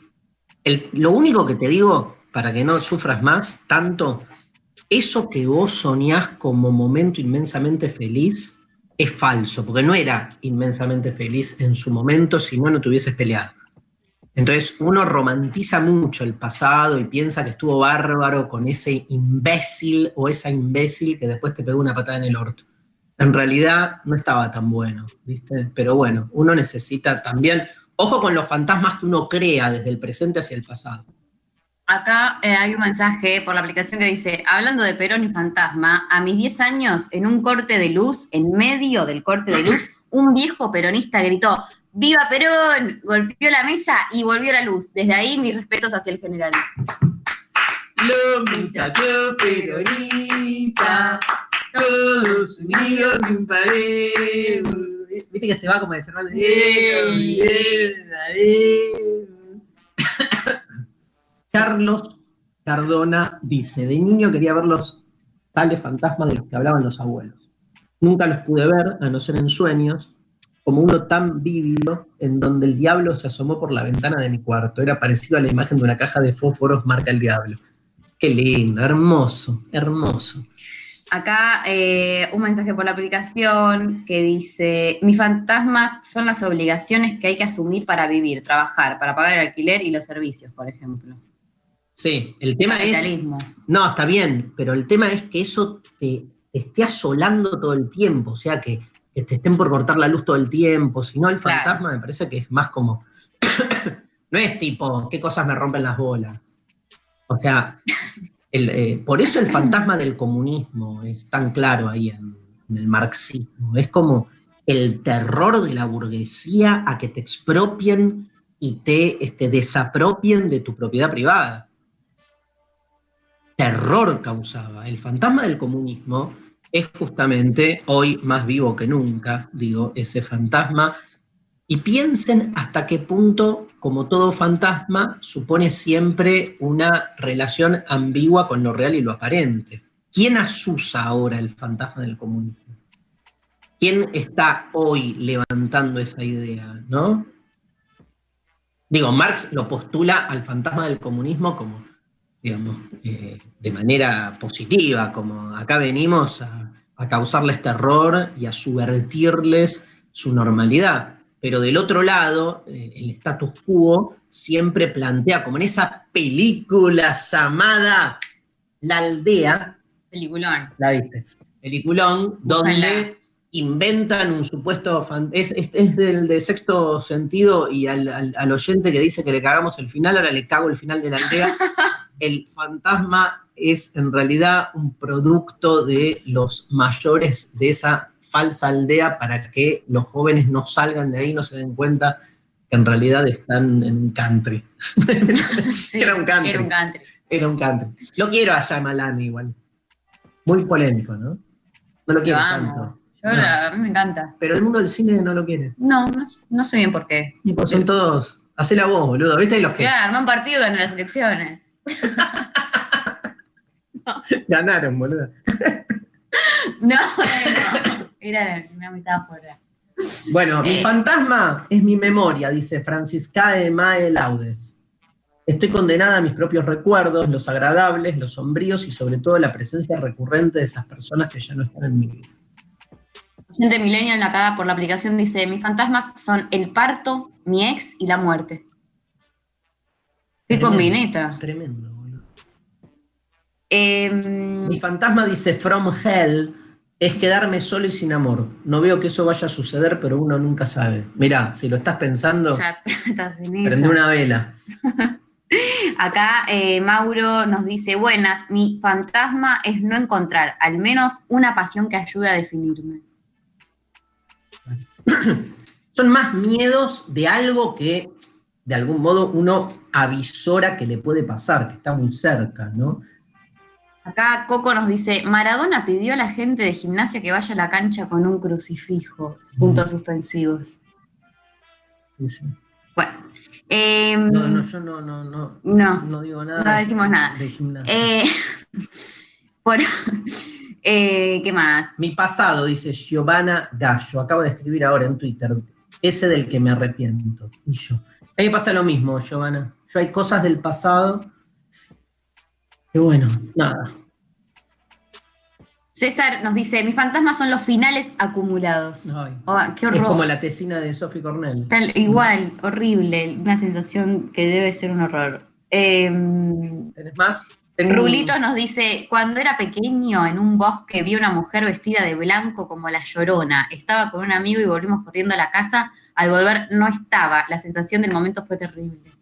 El- lo único que te digo, para que no sufras más tanto, eso que vos soñás como momento inmensamente feliz es falso, porque no era inmensamente feliz en su momento si no, no te hubieses peleado. Entonces uno romantiza mucho el pasado y piensa que estuvo bárbaro con ese imbécil o esa imbécil que después te pegó una patada en el orto. En realidad no estaba tan bueno, ¿viste? Pero bueno, uno necesita también, ojo con los fantasmas que uno crea desde el presente hacia el pasado. Acá eh, hay un mensaje por la aplicación que dice, hablando de Perón y fantasma, a mis 10 años, en un corte de luz, en medio del corte de luz, un viejo peronista gritó, ¡Viva Perón! Golpeó la mesa y volvió la luz. Desde ahí mis respetos hacia el general. Los muchachos peronistas, todos unidos en un pared. Viste que se va como de cerrar. Carlos Cardona dice: De niño quería ver los tales fantasmas de los que hablaban los abuelos. Nunca los pude ver, a no ser en sueños, como uno tan vívido en donde el diablo se asomó por la ventana de mi cuarto. Era parecido a la imagen de una caja de fósforos marca el diablo. Qué lindo, hermoso, hermoso. Acá eh, un mensaje por la aplicación que dice, mis fantasmas son las obligaciones que hay que asumir para vivir, trabajar, para pagar el alquiler y los servicios, por ejemplo. Sí, el tema es. No, está bien, pero el tema es que eso te, te esté asolando todo el tiempo, o sea, que, que te estén por cortar la luz todo el tiempo, si no el Claro. fantasma me parece que es más como, no es tipo, qué cosas me rompen las bolas. O sea, el, eh, por eso el fantasma del comunismo es tan claro ahí en, en el marxismo, es como el terror de la burguesía a que te expropien y te este, desapropien de tu propiedad privada terror causaba. El fantasma del comunismo es justamente hoy más vivo que nunca, digo, ese fantasma. Y piensen hasta qué punto, como todo fantasma, supone siempre una relación ambigua con lo real y lo aparente. ¿Quién asusa ahora el fantasma del comunismo? ¿Quién está hoy levantando esa idea, no? Digo, Marx lo postula al fantasma del comunismo como, digamos, eh, de manera positiva, como acá venimos a, a causarles terror y a subvertirles su normalidad. Pero del otro lado, eh, el status quo siempre plantea, como en esa película llamada La aldea, Peliculón. la viste, peliculón, donde inventan un supuesto, fan- es, es- es del de sexto sentido y al, al- al oyente que dice que le cagamos el final, ahora le cago el final de la aldea. El fantasma es en realidad un producto de los mayores de esa falsa aldea para que los jóvenes no salgan de ahí, no se den cuenta que en realidad están en un country. Sí, Era un country. Era un country. Era un country. Lo quiero a Shyamalan igual. Muy polémico, ¿no? No lo quiero tanto. Yo No. la- a mí me encanta. Pero el mundo del cine no lo quiere. No, no, no sé bien por qué. Y pues son todos. Hacela vos, boludo. ¿Viste? Y los que Ya, armó un partido ganó las elecciones. ganaron, boludo. No, bueno. Era una metáfora. Bueno, mi Eh. fantasma es mi memoria, dice Francisca de Mae Laudes. Estoy condenada a mis propios recuerdos, los agradables, los sombríos y sobre todo la presencia recurrente de esas personas que ya no están en mi vida. Gente millennial acá por la aplicación dice, mis fantasmas son el parto, mi ex y la muerte. Qué Tremendo. combineta. Tremendo, boludo. Em, Mi fantasma dice From Hell es quedarme solo y sin amor. No veo que eso vaya a suceder, pero uno nunca sabe. Mirá, si lo estás pensando, ya estás en prende esa. una vela. Acá eh, Mauro nos dice, buenas, mi fantasma es no encontrar al menos una pasión que ayude a definirme. Son más miedos de algo que de algún modo uno avisora que le puede pasar, que está muy cerca, ¿no? Acá Coco nos dice, Maradona pidió a la gente de gimnasia que vaya a la cancha con un crucifijo, puntos suspensivos. Dice, Bueno, em, No, no, yo no, no, no, No. no digo nada. No decimos nada. De gimnasia. eh, por- eh, ¿qué más? Mi pasado, dice Giovanna Gallo, acabo de escribir ahora en Twitter, ese del que me arrepiento. Y yo. A mí me pasa lo mismo, Giovanna. Yo hay cosas del pasado que bueno, nada. César nos dice, mis fantasmas son los finales acumulados. Ay. Oh, qué horror. es como la tesina de Sophie Cornell. Tal- igual, horrible, una sensación que debe ser un horror. Em, ¿Tenés más? Un- Rulito nos dice, cuando era pequeño en un bosque vi una mujer vestida de blanco como la llorona. Estaba con un amigo y volvimos corriendo a la casa. Al volver no estaba. La sensación del momento fue terrible.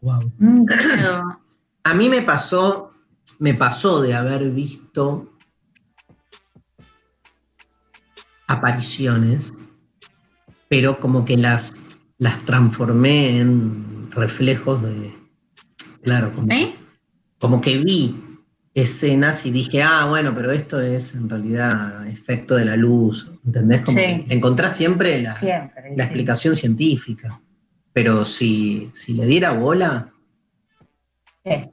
Guau. Mm, qué. A mí me pasó, me pasó de haber visto apariciones, pero como que las, las transformé en reflejos de. Claro, como, ¿Eh? como que vi escenas y dije, ah, bueno, pero esto es en realidad efecto de la luz. ¿Entendés? Como Sí. que encontrás siempre la, Siempre. la sí. explicación científica. Pero si, si le diera bola. Sí.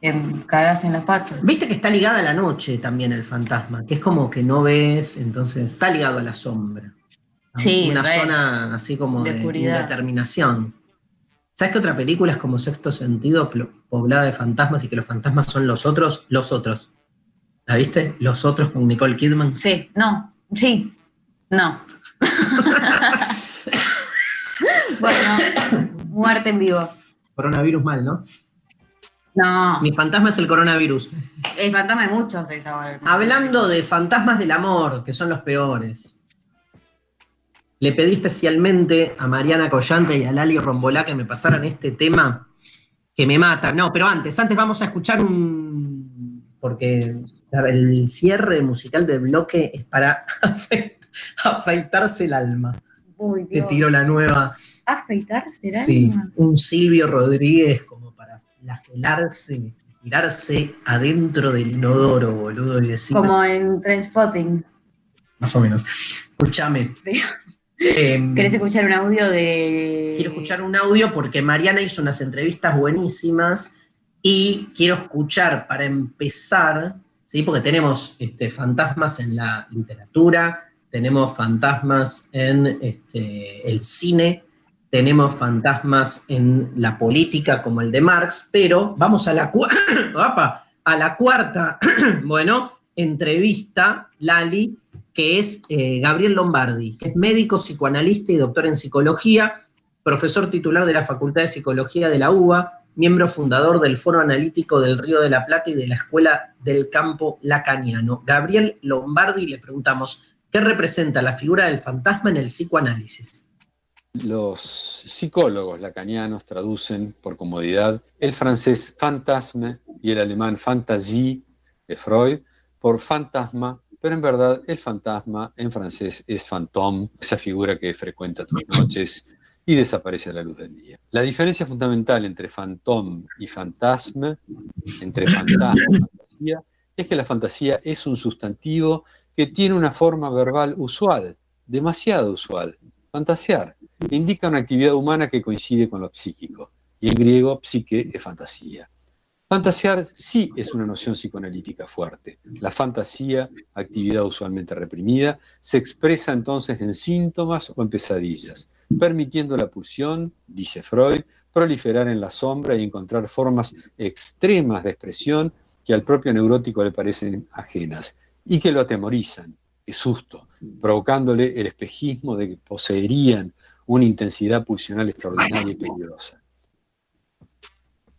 Em, Cagás en las patas. Viste que está ligada a la noche también el fantasma, que es como que no ves, entonces está ligado a la sombra. A Sí, Una re. zona así como De de, indeterminación. ¿Sabes qué otra película es como sexto sentido, poblada de fantasmas y que los fantasmas son los otros? Los otros. ¿La viste? Los otros con Nicole Kidman. Sí, no, sí, no. bueno, muerte en vivo. Coronavirus mal, ¿no? No, Mi fantasma es el coronavirus. el fantasma de muchos es ahora. Hablando de fantasmas del amor, que son los peores. Le pedí especialmente a Mariana Collante y a Lali Rombolá que me pasaran este tema que me mata. No, pero antes, antes vamos a escuchar un. Porque el cierre musical del bloque es para afeit- afeitarse el alma. Uy, Te tiro la nueva. ¿Afeitarse el Sí, alma? un Silvio Rodríguez como flagelarse, tirarse adentro del inodoro, boludo, y decir. Como en Trainspotting. Más o menos. Escúchame. Em, ¿Querés escuchar un audio de...? quiero escuchar un audio porque Mariana hizo unas entrevistas buenísimas y quiero escuchar para empezar, ¿sí? porque tenemos este, fantasmas en la literatura, tenemos fantasmas en este, el cine, tenemos fantasmas en la política como el de Marx, pero vamos a la, cuarta, bueno, entrevista, Lali, que es eh, Gabriel Lombardi, que es médico, psicoanalista y doctor en psicología, profesor titular de la Facultad de Psicología de la UBA, miembro fundador del Foro Analítico del Río de la Plata y de la Escuela del Campo Lacaniano. Gabriel Lombardi, le preguntamos, ¿qué representa la figura del fantasma en el psicoanálisis? Los psicólogos lacanianos traducen por comodidad el francés fantasme y el alemán fantasie de Freud por fantasma, pero en verdad el fantasma en francés es fantôme, esa figura que frecuenta tus noches y desaparece a la luz del día. La diferencia fundamental entre fantôme y fantasma, entre fantasma y fantasía, es que la fantasía es un sustantivo que tiene una forma verbal usual, demasiado usual, fantasear. Indica una actividad humana que coincide con lo psíquico. Y en griego, psique es fantasía. Fantasear sí es una noción psicoanalítica fuerte. La fantasía, actividad usualmente reprimida, se expresa entonces en síntomas o en pesadillas, permitiendo la pulsión, dice Freud, proliferar en la sombra y encontrar formas extremas de expresión que al propio neurótico le parecen ajenas y que lo atemorizan, es susto, provocándole el espejismo de que poseerían una intensidad pulsional extraordinaria y peligrosa.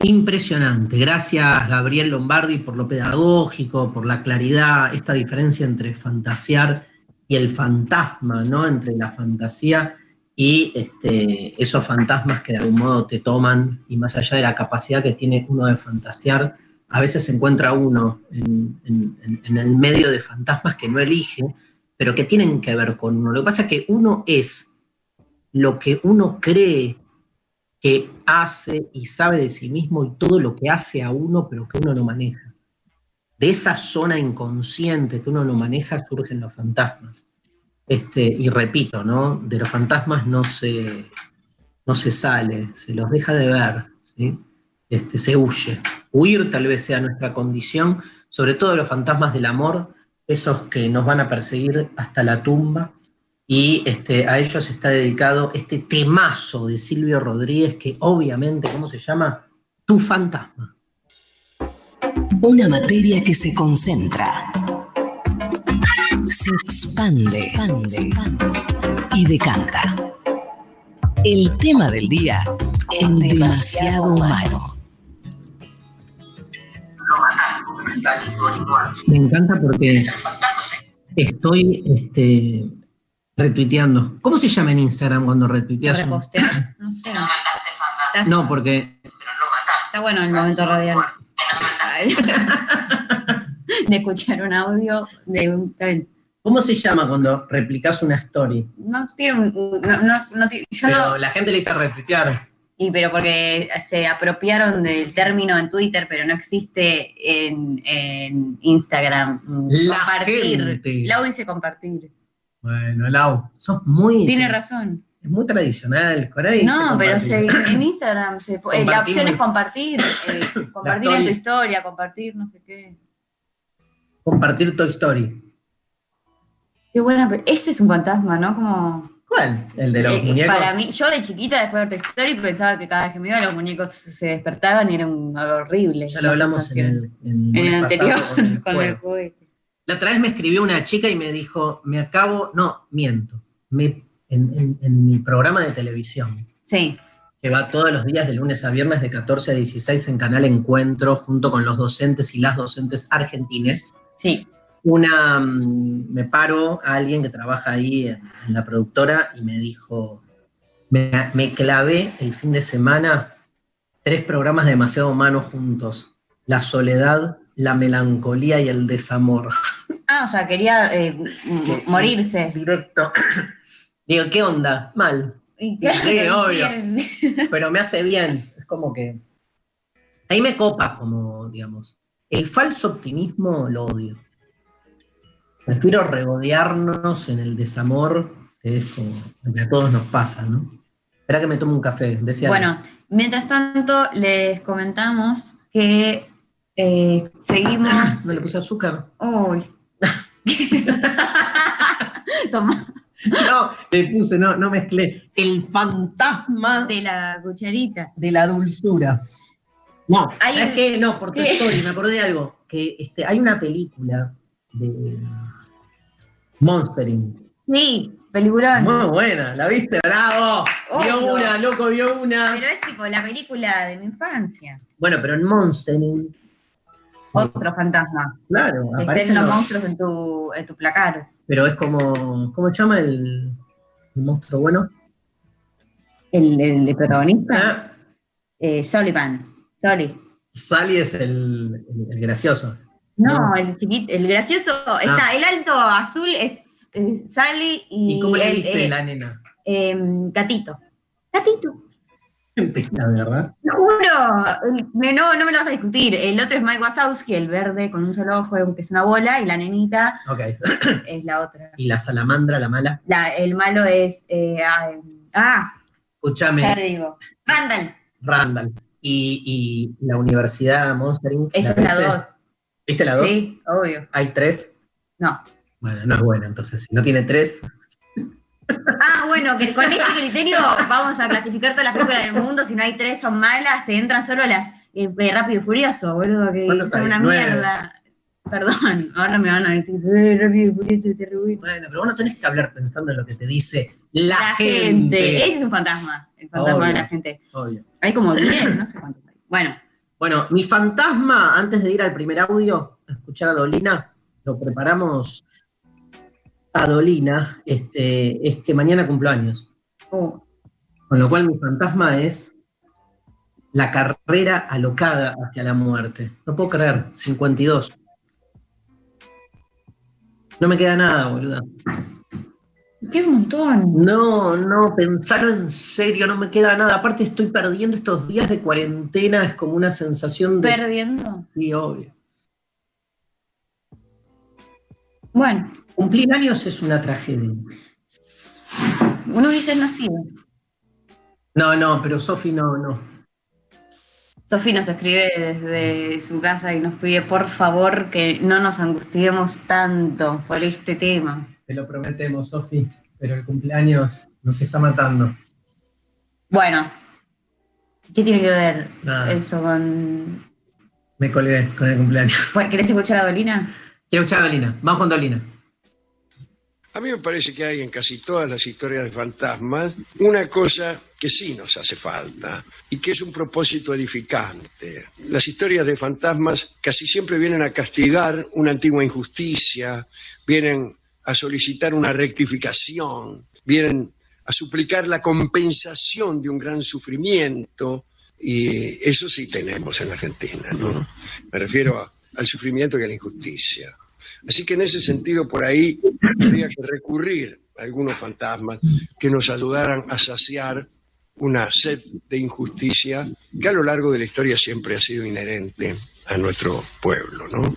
Impresionante. Gracias, Gabriel Lombardi, por lo pedagógico, por la claridad, esta diferencia entre fantasear y el fantasma, ¿no? Entre la fantasía y este, esos fantasmas que de algún modo te toman, y más allá de la capacidad que tiene uno de fantasear, a veces se encuentra uno en, en el medio de fantasmas que no elige, pero que tienen que ver con uno. Lo que pasa es que uno es lo que uno cree que hace y sabe de sí mismo y todo lo que hace a uno, pero que uno no maneja. De esa zona inconsciente que uno no maneja surgen los fantasmas. Este, y repito, ¿no? De los fantasmas no se, no se sale, se los deja de ver, este, se huye. Huir tal vez sea nuestra condición, sobre todo los fantasmas del amor, esos que nos van a perseguir hasta la tumba, y este, a ellos está dedicado este temazo de Silvio Rodríguez que obviamente, ¿cómo se llama? Tu fantasma. Una materia que se concentra, se expande, expande y decanta. El tema del día en demasiado humano. Me encanta porque estoy este, Retuiteando. ¿Cómo se llama en Instagram cuando retuiteas? Repostear, no sé. No, porque. Está bueno el momento radial. de escuchar un audio de un. ¿Cómo se llama cuando replicas una story? No tiene un. No, no, yo pero la gente le dice retuitear. Y pero porque se apropiaron del término en Twitter, pero no existe en, en Instagram. La compartir. Gente. Lau dice compartir. Bueno, Lau, sos muy. Tiene razón. Es muy tradicional. no, pero en Instagram se, eh, la opción es compartir. Eh, compartir en tu historia, compartir no sé qué. Compartir tu historia. Qué buena. Ese es un fantasma, ¿no? Como. ¿Cuál? El de los eh, muñecos. Para mí, yo de chiquita, después de ver tu historia, pensaba que cada vez que me iba los muñecos se despertaban y era un horrible. Ya lo hablamos en el, en el, anterior, con el juego. La otra vez me escribió una chica y me dijo, me acabo, no, miento, me, en, mi programa de televisión. Sí. Que va todos los días de lunes a viernes de 14 a 16 en Canal Encuentro, junto con los docentes y las docentes argentines. Sí. Una, mm, me paro a alguien que trabaja ahí en, la productora y me dijo, me, me clavé el fin de semana tres programas demasiado humanos juntos. La soledad, la melancolía y el desamor. Ah, o sea, quería eh, morirse. Directo. Digo, ¿qué onda? Mal. Sí, obvio. Pero me hace bien. Es como que. Ahí me copa, como, digamos. El falso optimismo lo odio. Prefiero regodearnos en el desamor, que es como que a todos nos pasa, ¿no? Espera que me tome un café, decía. Bueno, mientras tanto, les comentamos que eh, seguimos. No le puse azúcar. Uy. No, le puse, no, no mezclé. El fantasma De la cucharita. de la dulzura. No, Hay ¿sabes un- qué? No, por ¿Qué? Story, me acordé de algo. Que este, hay una película de Monstering. Sí, peliculón. Muy buena, ¿la viste? ¡Bravo! Vio una, loco, vio una. Pero es tipo la película de mi infancia. Bueno, pero en Monstering, Otro fantasma. claro, Que aparecen estén los los- monstruos en tu, en tu placar. Pero es como, ¿cómo se llama el, el monstruo bueno? ¿El, el, protagonista? Ah, Eh, Sullivan. Sully. Sally es el, el- gracioso. No, el chiquito, el gracioso. Está, el alto azul es, eh, Sally y, ¿Y cómo le dice eh, la nena? em, Gatito. Gatito. La verdad. Te juro, no, no me lo vas a discutir. El otro es Mike Wazowski, el verde con un solo ojo, que es una bola, y la nenita es la otra. Y la salamandra, la mala. La- el malo es. eh, ah, ah, ya Escúchame, te digo. Randall. Randall. Y, y la Universidad Monstering. Esa es la viste? 2. ¿Viste la 2? Sí, obvio. ¿Hay tres? No. Bueno, no es buena, entonces. Si no tiene tres, Ah, bueno, que con ese criterio vamos a clasificar todas las películas del mundo. Si no hay tres son malas, te entran solo las eh, de Rápido y Furioso, boludo, que ¿Cuántas son hay? una Nueve. mierda. Perdón, ahora me van a decir, eh, Rápido y Furioso es terrible. bueno, pero vos no tenés que hablar pensando en lo que te dice la, La gente. gente. Ese es un fantasma, el fantasma Obvio. de la gente. Obvio. Hay como 10, no sé cuántos hay. Bueno, Bueno, mi fantasma, antes de ir al primer audio, a escuchar a Dolina, lo preparamos a Dolina, este, es que mañana cumplo años. oh, Con lo cual mi fantasma es la carrera alocada hacia la muerte. No puedo creer, 52. No me queda nada, boluda. qué montón. No, no, pensarlo en serio, no me queda nada. Aparte estoy perdiendo estos días de cuarentena, es como una sensación de... Perdiendo. Sí, obvio. Bueno, Cumplir años es una tragedia. uno hubiese nacido. No, no, pero Sofi no, no. Sofi nos escribe desde su casa y nos pide por favor que no nos angustiemos tanto por este tema. Te lo prometemos, Sofi, pero el cumpleaños nos está matando. Bueno, ¿qué tiene que ver Nada. eso con... Me colgué con el cumpleaños. ¿Querés escuchar a Dolina? Quiero escuchar a Dolina. Vamos con Dolina. A mí me parece que hay en casi todas las historias de fantasmas una cosa que sí nos hace falta y que es un propósito edificante. Las historias de fantasmas casi siempre vienen a castigar una antigua injusticia, vienen a solicitar una rectificación, vienen a suplicar la compensación de un gran sufrimiento y eso sí tenemos en Argentina, ¿no? Me refiero a- al sufrimiento y a la injusticia. Así que en ese sentido, por ahí habría que recurrir a algunos fantasmas que nos ayudaran a saciar una sed de injusticia que a lo largo de la historia siempre ha sido inherente a nuestro pueblo, ¿no?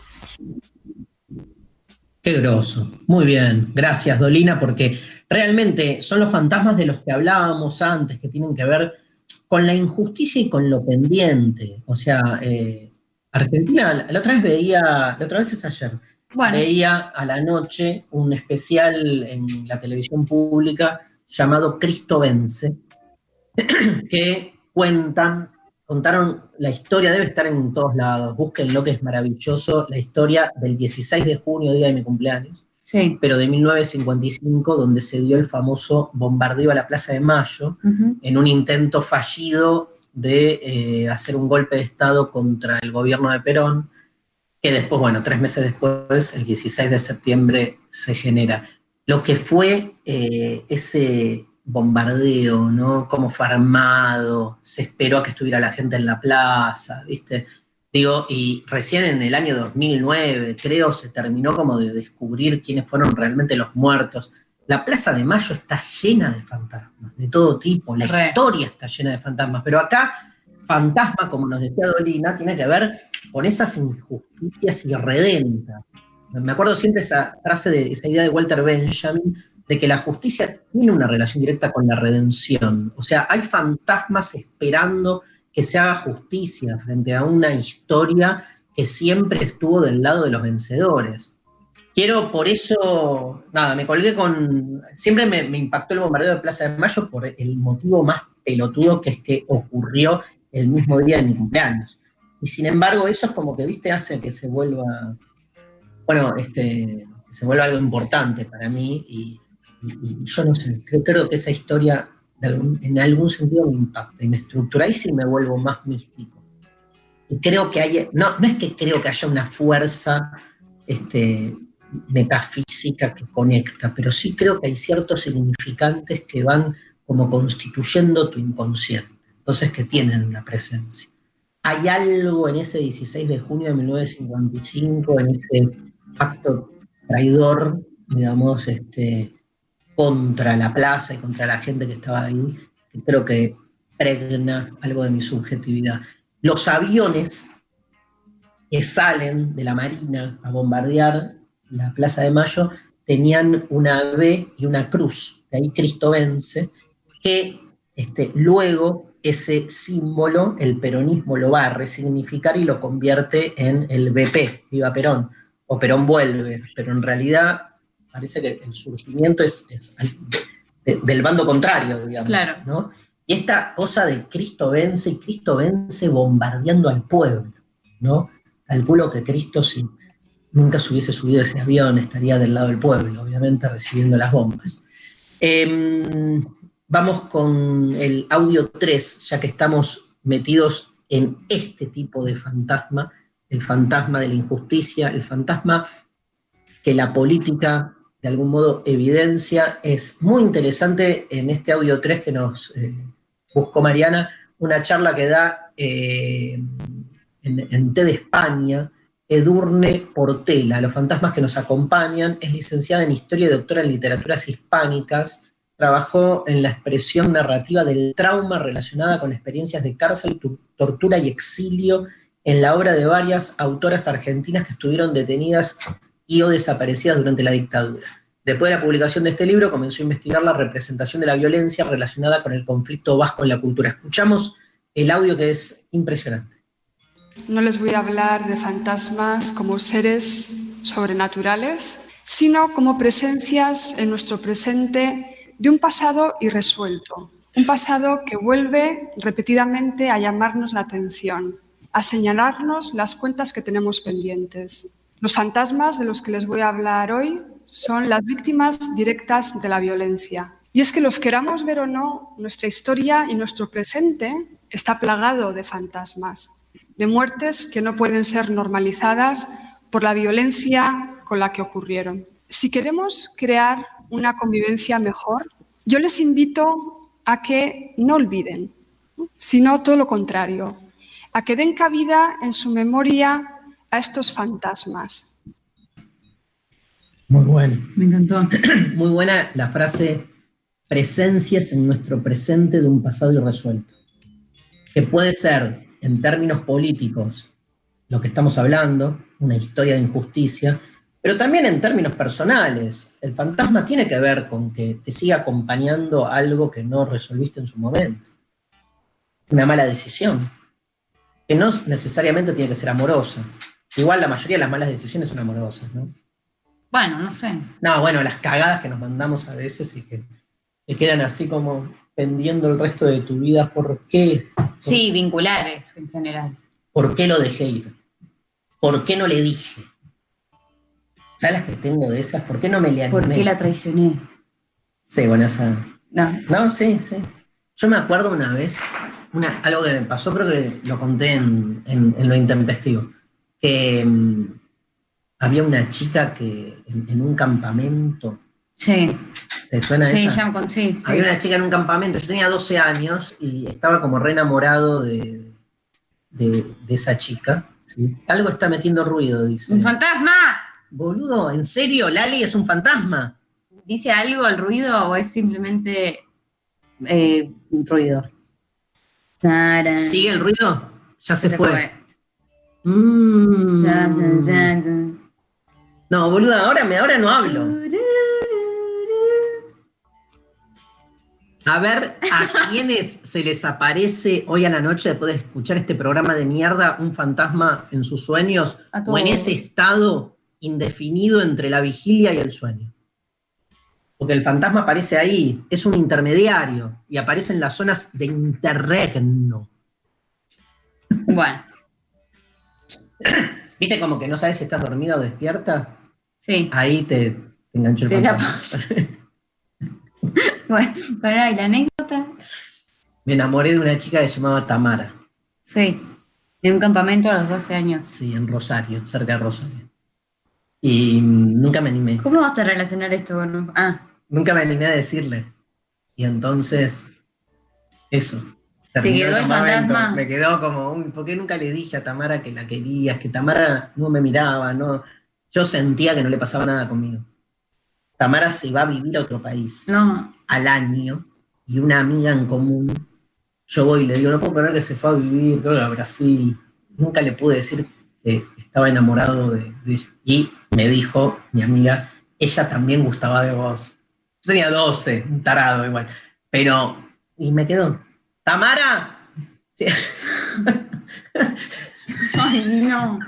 Qué groso. Muy bien. Gracias, Dolina, porque realmente son los fantasmas de los que hablábamos antes, que tienen que ver con la injusticia y con lo pendiente. O sea, eh, Argentina, la, otra vez veía, la otra vez es ayer, Bueno, veía a la noche un especial en la televisión pública llamado Cristo Vence, que cuentan, contaron la historia, debe estar en todos lados, búsquenlo que es maravilloso, la historia del 16 de junio, día de mi cumpleaños, sí. pero de 1955, donde se dio el famoso bombardeo a la Plaza de Mayo, Ujú. en un intento fallido de eh, hacer un golpe de Estado contra el gobierno de Perón, que después, bueno, tres meses después, el 16 de septiembre, se genera. Lo que fue eh, ese bombardeo, ¿no? Cómo fue armado, se esperó a que estuviera la gente en la plaza, ¿viste? Digo, y recién en el año 2009, creo, se terminó como de descubrir quiénes fueron realmente los muertos. La Plaza de Mayo está llena de fantasmas, de todo tipo, la Re. historia está llena de fantasmas, pero acá, fantasma, como nos decía Dolina, tiene que ver con esas injusticias irredentas. Me acuerdo siempre esa frase de esa idea de Walter Benjamin de que la justicia tiene una relación directa con la redención. O sea, hay fantasmas esperando que se haga justicia frente a una historia que siempre estuvo del lado de los vencedores. quiero por eso, nada, me colgué con, siempre me, impactó el bombardeo de Plaza de Mayo por el motivo más pelotudo que es que ocurrió el mismo día de mi cumpleaños. Y sin embargo, eso es como que, viste, hace que se vuelva, bueno, este, que se vuelva algo importante para mí y, y- y yo no sé, creo, creo que esa historia algún- en algún sentido me impacta y me estructura y sí me vuelvo más místico. Y creo que hay, no, no es que creo que haya una fuerza este, metafísica que conecta, pero sí creo que hay ciertos significantes que van como constituyendo tu inconsciente, entonces que tienen una presencia. Hay algo en ese 16 de junio de 1955, en ese acto traidor, digamos, este, contra la plaza y contra la gente que estaba ahí, que creo que pregna algo de mi subjetividad. Los aviones que salen de la Marina a bombardear la Plaza de Mayo tenían una B y una cruz, de ahí Cristo vence, que este, luego ese símbolo el peronismo lo va a resignificar y lo convierte en el BP, Viva Perón, o Perón vuelve, pero en realidad parece que el surgimiento es, es de- del bando contrario, digamos. Claro. ¿no? Y esta cosa de Cristo vence y Cristo vence bombardeando al pueblo, ¿no? Calculo que Cristo, si nunca se hubiese subido ese avión, estaría del lado del pueblo, obviamente recibiendo las bombas. Em, vamos con el audio 3, ya que estamos metidos en este tipo de fantasma, el fantasma de la injusticia, el fantasma que la política de algún modo evidencia. Es muy interesante en este audio 3 que nos eh, buscó Mariana, una charla que da eh, en, en TED España, Edurne Portela, Los fantasmas que nos acompañan, es licenciada en Historia y doctora en Literaturas Hispánicas, trabajó en la expresión narrativa del trauma relacionada con experiencias de cárcel, tu- tortura y exilio en la obra de varias autoras argentinas que estuvieron detenidas y o desaparecidas durante la dictadura. Después de la publicación de este libro, comenzó a investigar la representación de la violencia relacionada con el conflicto vasco en la cultura. Escuchamos el audio que es impresionante. No les voy a hablar de fantasmas como seres sobrenaturales, sino como presencias en nuestro presente de un pasado irresuelto, un pasado que vuelve repetidamente a llamarnos la atención, a señalarnos las cuentas que tenemos pendientes. Los fantasmas de los que les voy a hablar hoy son las víctimas directas de la violencia. Y es que los queramos ver o no, nuestra historia y nuestro presente está plagado de fantasmas, de muertes que no pueden ser normalizadas por la violencia con la que ocurrieron. Si queremos crear una convivencia mejor, yo les invito a que no olviden, sino todo lo contrario, a que den cabida en su memoria a estos fantasmas. Muy bueno. Me encantó. Muy buena la frase presencias en nuestro presente de un pasado irresuelto. Que puede ser, en términos políticos, lo que estamos hablando, una historia de injusticia, pero también en términos personales. El fantasma tiene que ver con que te siga acompañando algo que no resolviste en su momento. Una mala decisión, que no necesariamente tiene que ser amorosa. Igual la mayoría de las malas decisiones son amorosas, ¿no? Bueno, no sé. No, bueno, las cagadas que nos mandamos a veces y que te quedan así como pendiendo el resto de tu vida. ¿Por qué? Sí, vinculares en general. ¿Por qué lo dejé ir? ¿Por qué no le dije? ¿Sabes las que tengo de esas? ¿Por qué no me le animé? ¿Por qué la traicioné? Sí, bueno, esa... No. No, sí, sí. Yo me acuerdo una vez, una, algo que me pasó, creo que lo conté en, en- en lo intempestivo, que mm, había una chica que en, en un campamento, Sí, ¿te suena sí, esa? ya sí, sí. Había una chica en un campamento, yo tenía 12 años y estaba como re enamorado de, de, de esa chica. ¿sí? Algo está metiendo ruido, dice. ¡Un fantasma! Boludo, ¿en serio? ¿Lali es un fantasma? ¿Dice algo el ruido o es simplemente eh, un ruido? ¿Sigue el ruido? Ya se, Se fue. fue. Mm. Chan, chan, chan, chan. No, boludo, ahora, me, ahora no hablo. A ver a quiénes se les aparece hoy a la noche después de escuchar este programa de mierda un fantasma en sus sueños o en ese estado indefinido entre la vigilia y el sueño. Porque el fantasma aparece ahí, es un intermediario y aparece en las zonas de interregno. Bueno, ¿Viste como que no sabes si estás dormida o despierta? sí. Ahí te, te enganchó el Te fantasma. Bueno, pará, ¿y la anécdota? Me enamoré de una chica que se llamaba Tamara, Sí. En un campamento a los 12 años. sí, en Rosario, cerca de Rosario. Y nunca me animé. ¿Cómo vas a relacionar esto con. Ah, Nunca me animé a decirle. Y entonces, eso. terminó quedó el fantasma? Me quedó como, un, ¿por qué nunca le dije a Tamara que la querías? Que Tamara no me miraba, no. Yo sentía que no le pasaba nada conmigo. Tamara se va a vivir a otro país no. al año y una amiga en común. Yo voy y le digo, no puedo creer que se fue a vivir, creo que a Brasil. Nunca le pude decir que estaba enamorado de, ella. Y me dijo mi amiga, ella también gustaba de vos. Yo tenía 12, un tarado igual. Pero, y me quedó. ¿Tamara? Ay, no.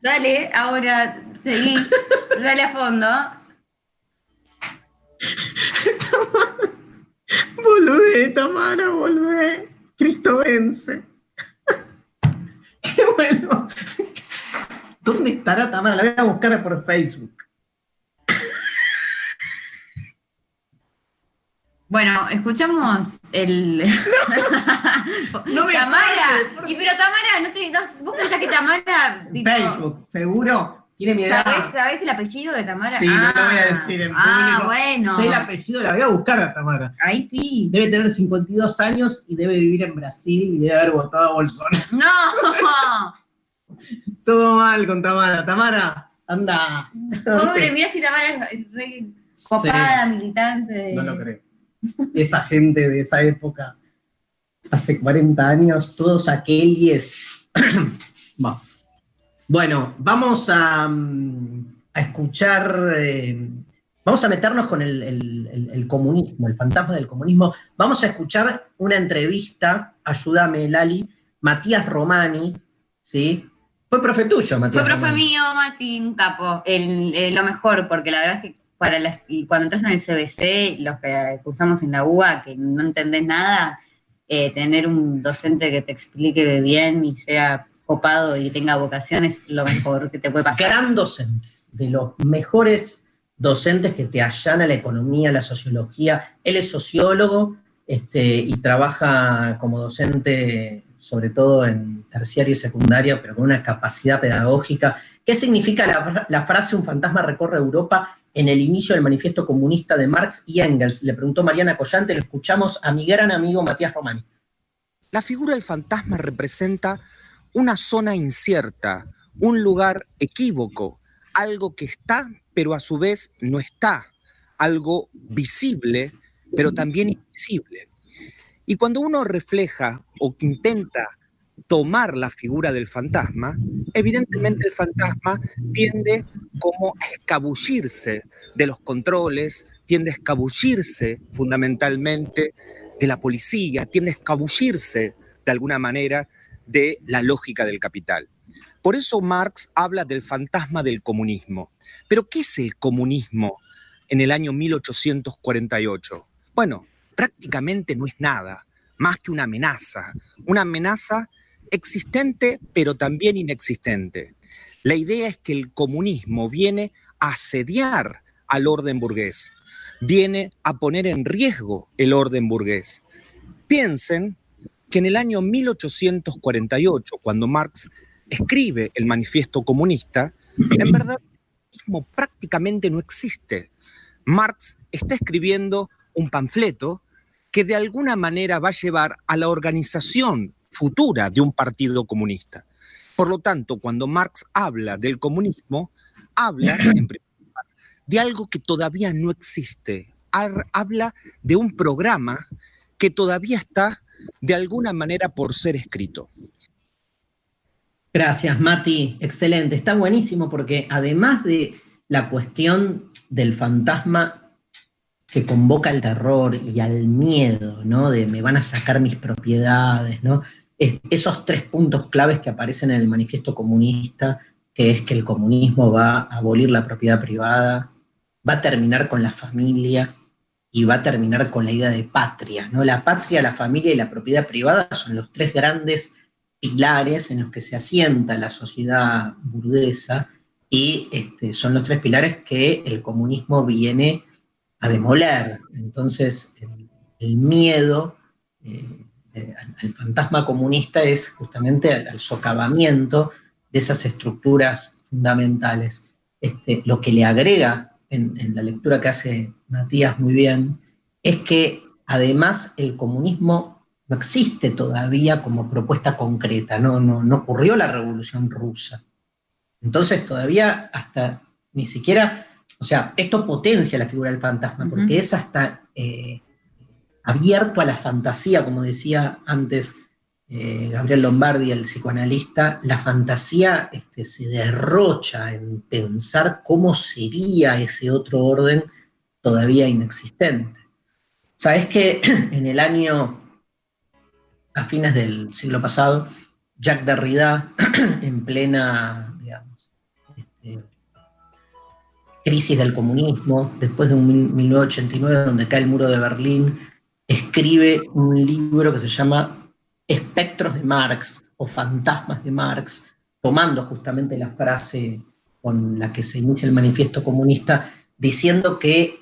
Dale, ahora seguí. Dale a fondo. Volvé, Tamara, volvé. Cristo vence. Qué bueno. ¿Dónde estará Tamara? La voy a buscar por Facebook. Bueno, escuchamos el. No me Tamara. acuerdo, por Y pero Tamara, ¿no te, no- ¿vos pensás que Tamara. tipo, Facebook, seguro. Tiene mi edad. ¿sabés, sabés el apellido de Tamara? Sí, no lo voy a Ah, decir en Ah, público. bueno. Sé el apellido, la voy a buscar a Tamara. Ahí sí. Debe tener 52 años y debe vivir en Brasil y debe haber votado a Bolsonaro. ¡No! Todo mal con Tamara. Tamara, anda. Pobre, mira si Tamara es re copada, militante. No lo creo. Esa gente de esa época, hace 40 años, todos aquellos. Va. Bueno, vamos a, mm, a escuchar, eh, vamos a meternos con el, el- el- el comunismo, el fantasma del comunismo. Vamos a escuchar una entrevista, ayúdame Lali, Matías Romani, ¿sí? Fue profe tuyo, Matías. Fue profe Romani. mío, Mati, un capo. Lo mejor, porque la verdad es que para las- cuando entras en el CBC, los que cursamos en la UA, que no entendés nada, eh, tener un docente que te explique bien y sea copado y tenga vocación es lo mejor que te puede pasar. gran docente, de los mejores docentes que te allana la economía, la sociología. Él es sociólogo este, y trabaja como docente, sobre todo en terciario y secundario, pero con una capacidad pedagógica. ¿Qué significa la, la frase un fantasma recorre Europa en el inicio del manifiesto comunista de Marx y Engels? Le preguntó Mariana Collante, lo escuchamos a mi gran amigo Matías Romani. La figura del fantasma representa una zona incierta, un lugar equívoco, algo que está, pero a su vez no está, algo visible, pero también invisible. Y cuando uno refleja o intenta tomar la figura del fantasma, evidentemente el fantasma tiende como a escabullirse de los controles, tiende a escabullirse fundamentalmente de la policía, tiende a escabullirse de alguna manera de la lógica del capital. Por eso Marx habla del fantasma del comunismo. Pero ¿qué es el comunismo en el año 1848? Bueno, prácticamente no es nada más que una amenaza, una amenaza existente pero también inexistente. La idea es que el comunismo viene a asediar al orden burgués, viene a poner en riesgo el orden burgués. Piensen que en el año 1848, cuando Marx escribe el manifiesto comunista, en verdad el comunismo prácticamente no existe. Marx está escribiendo un panfleto que de alguna manera va a llevar a la organización futura de un partido comunista. Por lo tanto, cuando Marx habla del comunismo, habla en lugar, de algo que todavía no existe. Habla de un programa que todavía está de alguna manera por ser escrito. Gracias, Mati. Excelente. Está buenísimo porque además de la cuestión del fantasma que convoca al terror y al miedo, ¿no? De me van a sacar mis propiedades, ¿no? es- esos tres puntos claves que aparecen en el manifiesto comunista, que es que el comunismo va a abolir la propiedad privada, va a terminar con la familia y va a terminar con la idea de patria. ¿no? La patria, la familia y la propiedad privada son los tres grandes pilares en los que se asienta la sociedad burguesa y este, son los tres pilares que el comunismo viene a demoler. Entonces, el, miedo eh, eh, al, fantasma comunista es justamente al, al socavamiento de esas estructuras fundamentales. Este, lo que le agrega en, en la lectura que hace Matías muy bien es que además el comunismo no existe todavía como propuesta concreta, no, no, no ocurrió la revolución rusa. Entonces todavía hasta ni siquiera, o sea, esto potencia la figura del fantasma, porque Ujú. es hasta eh, abierto a la fantasía, como decía antes eh, Gabriel Lombardi, el psicoanalista, la fantasía este, se derrocha en pensar cómo sería ese otro orden todavía inexistente. Sabes que en el año, a fines del siglo pasado, Jacques Derrida, en plena, este, crisis del comunismo, después de un mil- 1989 donde cae el muro de Berlín, escribe un libro que se llama Espectros de Marx o Fantasmas de Marx, tomando justamente la frase con la que se inicia el manifiesto comunista, diciendo que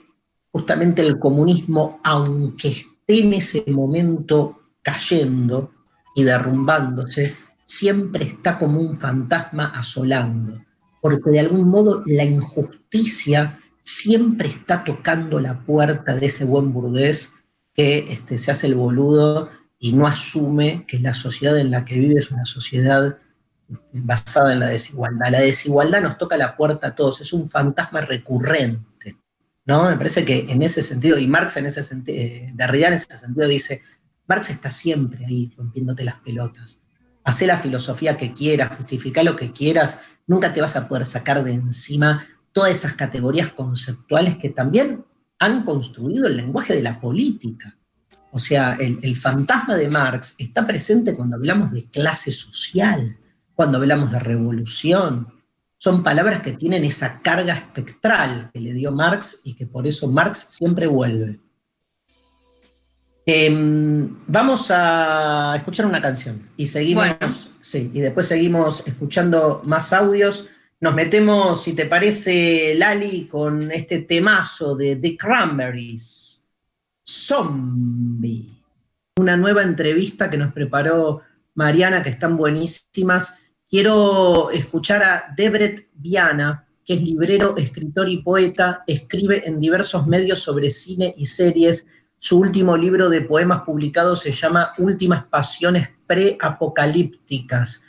justamente el comunismo, aunque esté en ese momento cayendo y derrumbándose, siempre está como un fantasma asolando, porque de algún modo la injusticia siempre está tocando la puerta de ese buen burgués que este, se hace el boludo y no asume que la sociedad en la que vive es una sociedad este, basada en la desigualdad. La desigualdad nos toca la puerta a todos, es un fantasma recurrente. ¿no? Me parece que en ese sentido, y Marx en ese sentido, Derrida en ese sentido dice, Marx está siempre ahí rompiéndote las pelotas. Hacé la filosofía que quieras, justifica lo que quieras, nunca te vas a poder sacar de encima todas esas categorías conceptuales que también han construido el lenguaje de la política. O sea, el, el fantasma de Marx está presente cuando hablamos de clase social, cuando hablamos de revolución. Son palabras que tienen esa carga espectral que le dio Marx y que por eso Marx siempre vuelve. Em, vamos a escuchar una canción y seguimos, Bueno. sí, y después seguimos escuchando más audios. Nos metemos, si te parece, Lali, con este temazo de The Cranberries, Zombie. Una nueva entrevista que nos preparó Mariana, que están buenísimas. Quiero escuchar a Debret Viana, que es librero, escritor y poeta, escribe en diversos medios sobre cine y series. Su último libro de poemas publicado se llama Últimas Pasiones Preapocalípticas.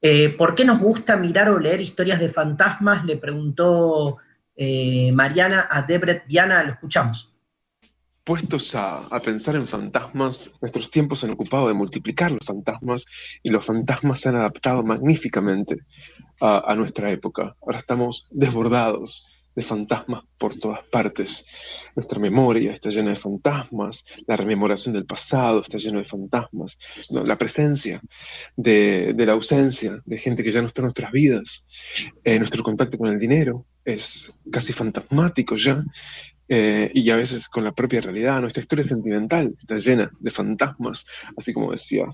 Eh, ¿Por qué nos gusta mirar o leer historias de fantasmas? Le preguntó eh, Mariana a Debret Viana, lo escuchamos. Puestos a, a pensar en fantasmas, nuestros tiempos han ocupado de multiplicar los fantasmas y los fantasmas se han adaptado magníficamente a, a nuestra época. Ahora estamos desbordados de fantasmas por todas partes. Nuestra memoria está llena de fantasmas, la rememoración del pasado está llena de fantasmas, la presencia de, de la ausencia de gente que ya no está en nuestras vidas, eh, nuestro contacto con el dinero es casi fantasmático ya, eh, y a veces con la propia realidad. Nuestra historia sentimental está llena de fantasmas, así como decía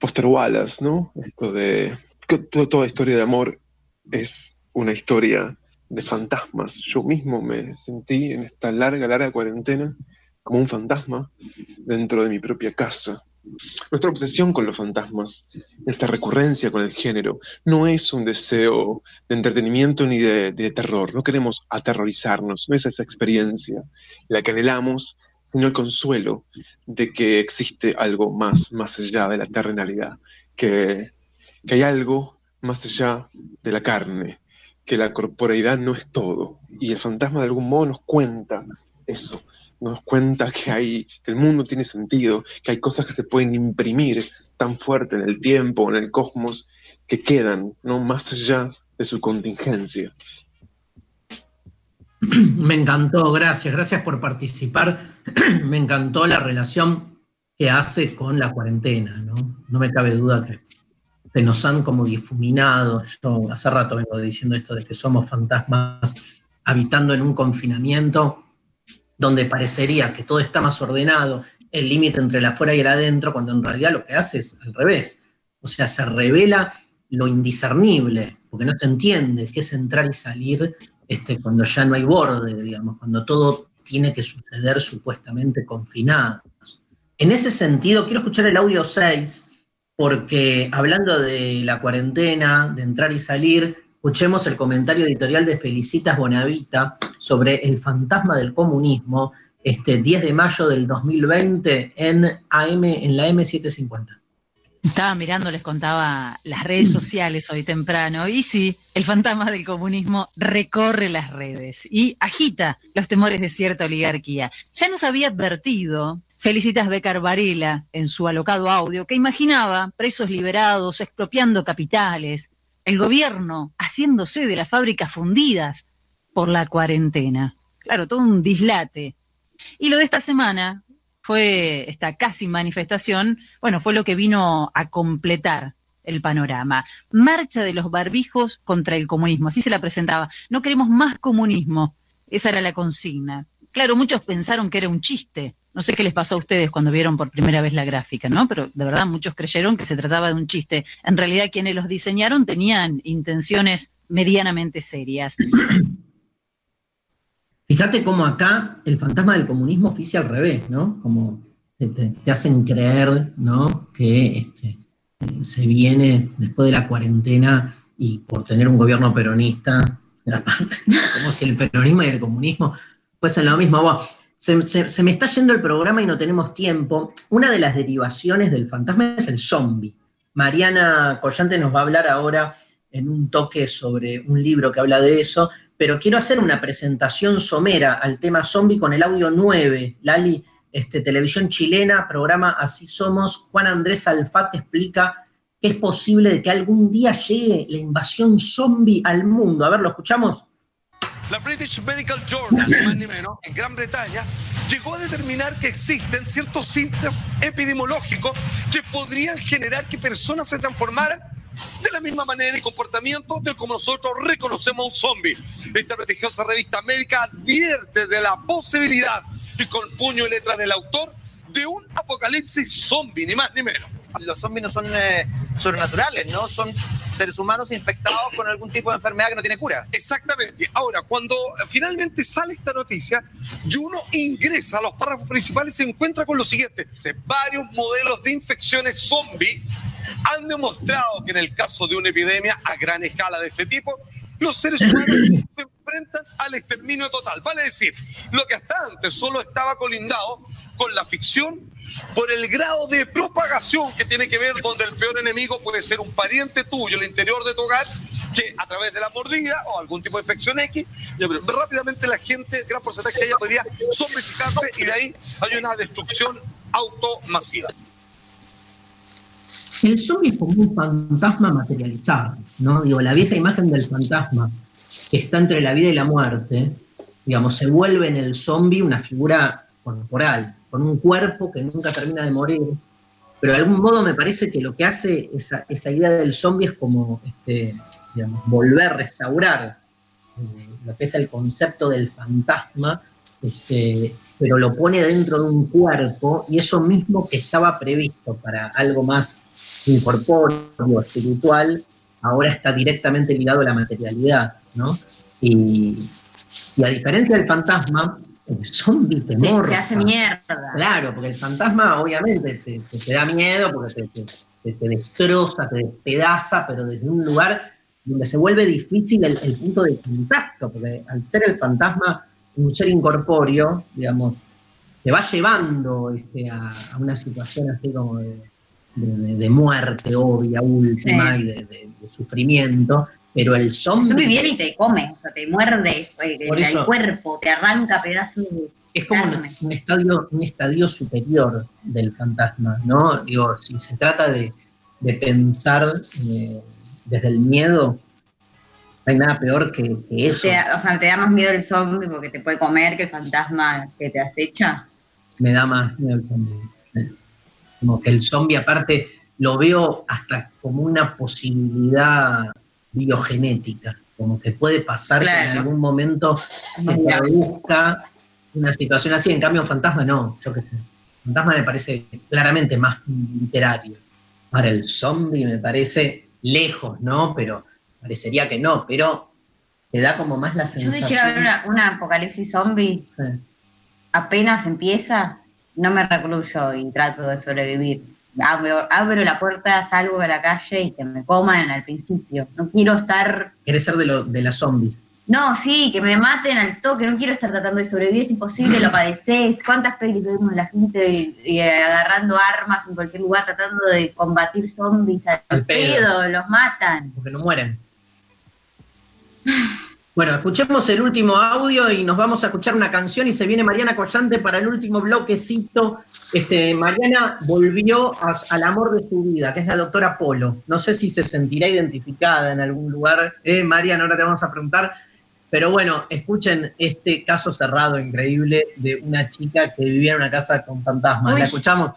Foster Wallace, ¿no? Esto de toda historia de amor es una historia de fantasmas. Yo mismo me sentí en esta larga, larga cuarentena como un fantasma dentro de mi propia casa. Nuestra obsesión con los fantasmas, nuestra recurrencia con el género, no es un deseo de entretenimiento ni de, de terror. No queremos aterrorizarnos, no es esa experiencia la que anhelamos, sino el consuelo de que existe algo más, más allá de la terrenalidad, que, que hay algo más allá de la carne, que la corporeidad no es todo. Y el fantasma de algún modo nos cuenta eso, nos cuenta que, hay, que el mundo tiene sentido, que hay cosas que se pueden imprimir tan fuerte en el tiempo, en el cosmos, que quedan ¿no? más allá de su contingencia. Me encantó, gracias, gracias por participar. Me encantó la relación que hace con la cuarentena, ¿no? No me cabe duda que se nos han como difuminado. Yo hace rato vengo diciendo esto de que somos fantasmas habitando en un confinamiento donde parecería que todo está más ordenado, el límite entre el afuera y el adentro, cuando en realidad lo que hace es al revés. O sea, se revela lo indiscernible, porque no se entiende qué es entrar y salir este, cuando ya no hay borde, digamos, cuando todo tiene que suceder supuestamente confinado. En ese sentido, quiero escuchar el audio 6, porque hablando de la cuarentena, de entrar y salir, escuchemos el comentario editorial de Felicitas Bonavita sobre el fantasma del comunismo, este 10 de mayo del 2020 en AM, en la M750. Estaba mirando, les contaba las redes sociales hoy temprano, y sí, el fantasma del comunismo recorre las redes y agita los temores de cierta oligarquía. Ya nos había advertido Felicitas Becar Varela en su alocado audio que imaginaba presos liberados expropiando capitales, el gobierno haciéndose de las fábricas fundidas por la cuarentena. Claro, todo un dislate. Y lo de esta semana fue esta casi manifestación, bueno, fue lo que vino a completar el panorama. Marcha de los barbijos contra el comunismo, así se la presentaba. No queremos más comunismo, esa era la consigna. Claro, muchos pensaron que era un chiste. No sé qué les pasó a ustedes cuando vieron por primera vez la gráfica, ¿no? Pero de verdad muchos creyeron que se trataba de un chiste. En realidad quienes los diseñaron tenían intenciones medianamente serias. Fíjate cómo acá el fantasma del comunismo oficia al revés, ¿no? Como te, hacen creer, ¿no? Que este, se viene después de la cuarentena y por tener un gobierno peronista, aparte, como si el peronismo y el comunismo fuesen lo mismo. se, se, me está yendo el programa y no tenemos tiempo. Una de las derivaciones del fantasma es el zombie. Mariana Collante nos va a hablar ahora en un toque sobre un libro que habla de eso, pero quiero hacer una presentación somera al tema zombie con el audio 9. Lali, este, televisión chilena, programa Así Somos. Juan Andrés Alfate explica que es posible de que algún día llegue la invasión zombie al mundo. A ver, ¿lo escuchamos? La British Medical Journal, más ni menos, en Gran Bretaña, llegó a determinar que existen ciertos síntomas epidemiológicos que podrían generar que personas se transformaran de la misma manera y comportamiento de como nosotros reconocemos a un zombie. Esta prestigiosa revista médica advierte de la posibilidad, y con puño y letra del autor, de un apocalipsis zombie, ni más ni menos. Los zombies no son eh, sobrenaturales, ¿no? Son seres humanos infectados con algún tipo de enfermedad que no tiene cura. Exactamente. Ahora, cuando finalmente sale esta noticia y uno ingresa a los párrafos principales, se encuentra con lo siguiente. Varios modelos de infecciones zombie han demostrado que en el caso de una epidemia a gran escala de este tipo, los seres humanos se enfrentan al exterminio total. Vale decir, lo que hasta antes solo estaba colindado con la ficción por el grado de propagación que tiene que ver donde el peor enemigo puede ser un pariente tuyo, el interior de tu hogar, que a través de la mordida o algún tipo de infección X, rápidamente la gente, gran porcentaje de ella podría zombificarse y de ahí hay una destrucción automasiva. El zombie es como un fantasma materializado, ¿no? Digo, la vieja imagen del fantasma que está entre la vida y la muerte, digamos, se vuelve en el zombie una figura corporal, con un cuerpo que nunca termina de morir. Pero de algún modo me parece que lo que hace esa, esa idea del zombie es como, este, digamos, volver, restaurar eh, lo que es el concepto del fantasma, este, pero lo pone dentro de un cuerpo y eso mismo que estaba previsto para algo más incorpóreo, espiritual, ahora está directamente ligado a la materialidad, ¿no? Y, a diferencia del fantasma, el zombie te morfa. Te hace mierda. Claro, porque el fantasma obviamente te, da miedo, porque te, destroza, te despedaza, pero desde un lugar donde se vuelve difícil el, punto de contacto, porque al ser el fantasma un ser incorpóreo, digamos, te va llevando este, a, una situación así como de, de, muerte obvia, última y de, sufrimiento, pero el zombie... El zombie viene y te come, o sea, te muerde el, cuerpo, te arranca pedazos de Es como un, estadio, un estadio superior del fantasma, ¿no? Digo, si se trata de, pensar eh, desde el miedo, no hay nada peor que, eso. o sea, ¿te da más miedo el zombie porque te puede comer que el fantasma que te acecha? Me da más miedo el zombie. Como que el zombie aparte lo veo hasta como una posibilidad biogenética, como que puede pasar que en algún momento se produzca una situación así, en cambio un fantasma no, yo qué sé. Fantasma me parece claramente más literario. Ahora el zombie me parece lejos, ¿no? Pero parecería que no, pero te da como más la Yo sensación. si llega a ver una, una apocalipsis zombie, Sí. apenas empieza, no me recluyo y trato de sobrevivir. Abro, abro la puerta, salgo a la calle y que me coman al principio. No quiero estar Querés ser de, lo, de las zombies. No, sí, que me maten al toque, no quiero estar tratando de sobrevivir, es imposible, lo padeces. ¿Cuántas pelis vemos de la gente eh, agarrando armas en cualquier lugar, tratando de combatir zombies al, Al pedo. pedo, los matan? porque no mueren. Bueno, escuchemos el último audio y nos vamos a escuchar una canción y se viene Mariana Collante para el último bloquecito. Este, Mariana volvió a- al amor de su vida, que es la doctora Polo. No sé si se sentirá identificada en algún lugar. Eh, Mariana, ahora te vamos a preguntar. Pero bueno, escuchen este caso cerrado increíble de una chica que vivía en una casa con fantasmas. Uy. ¿La escuchamos?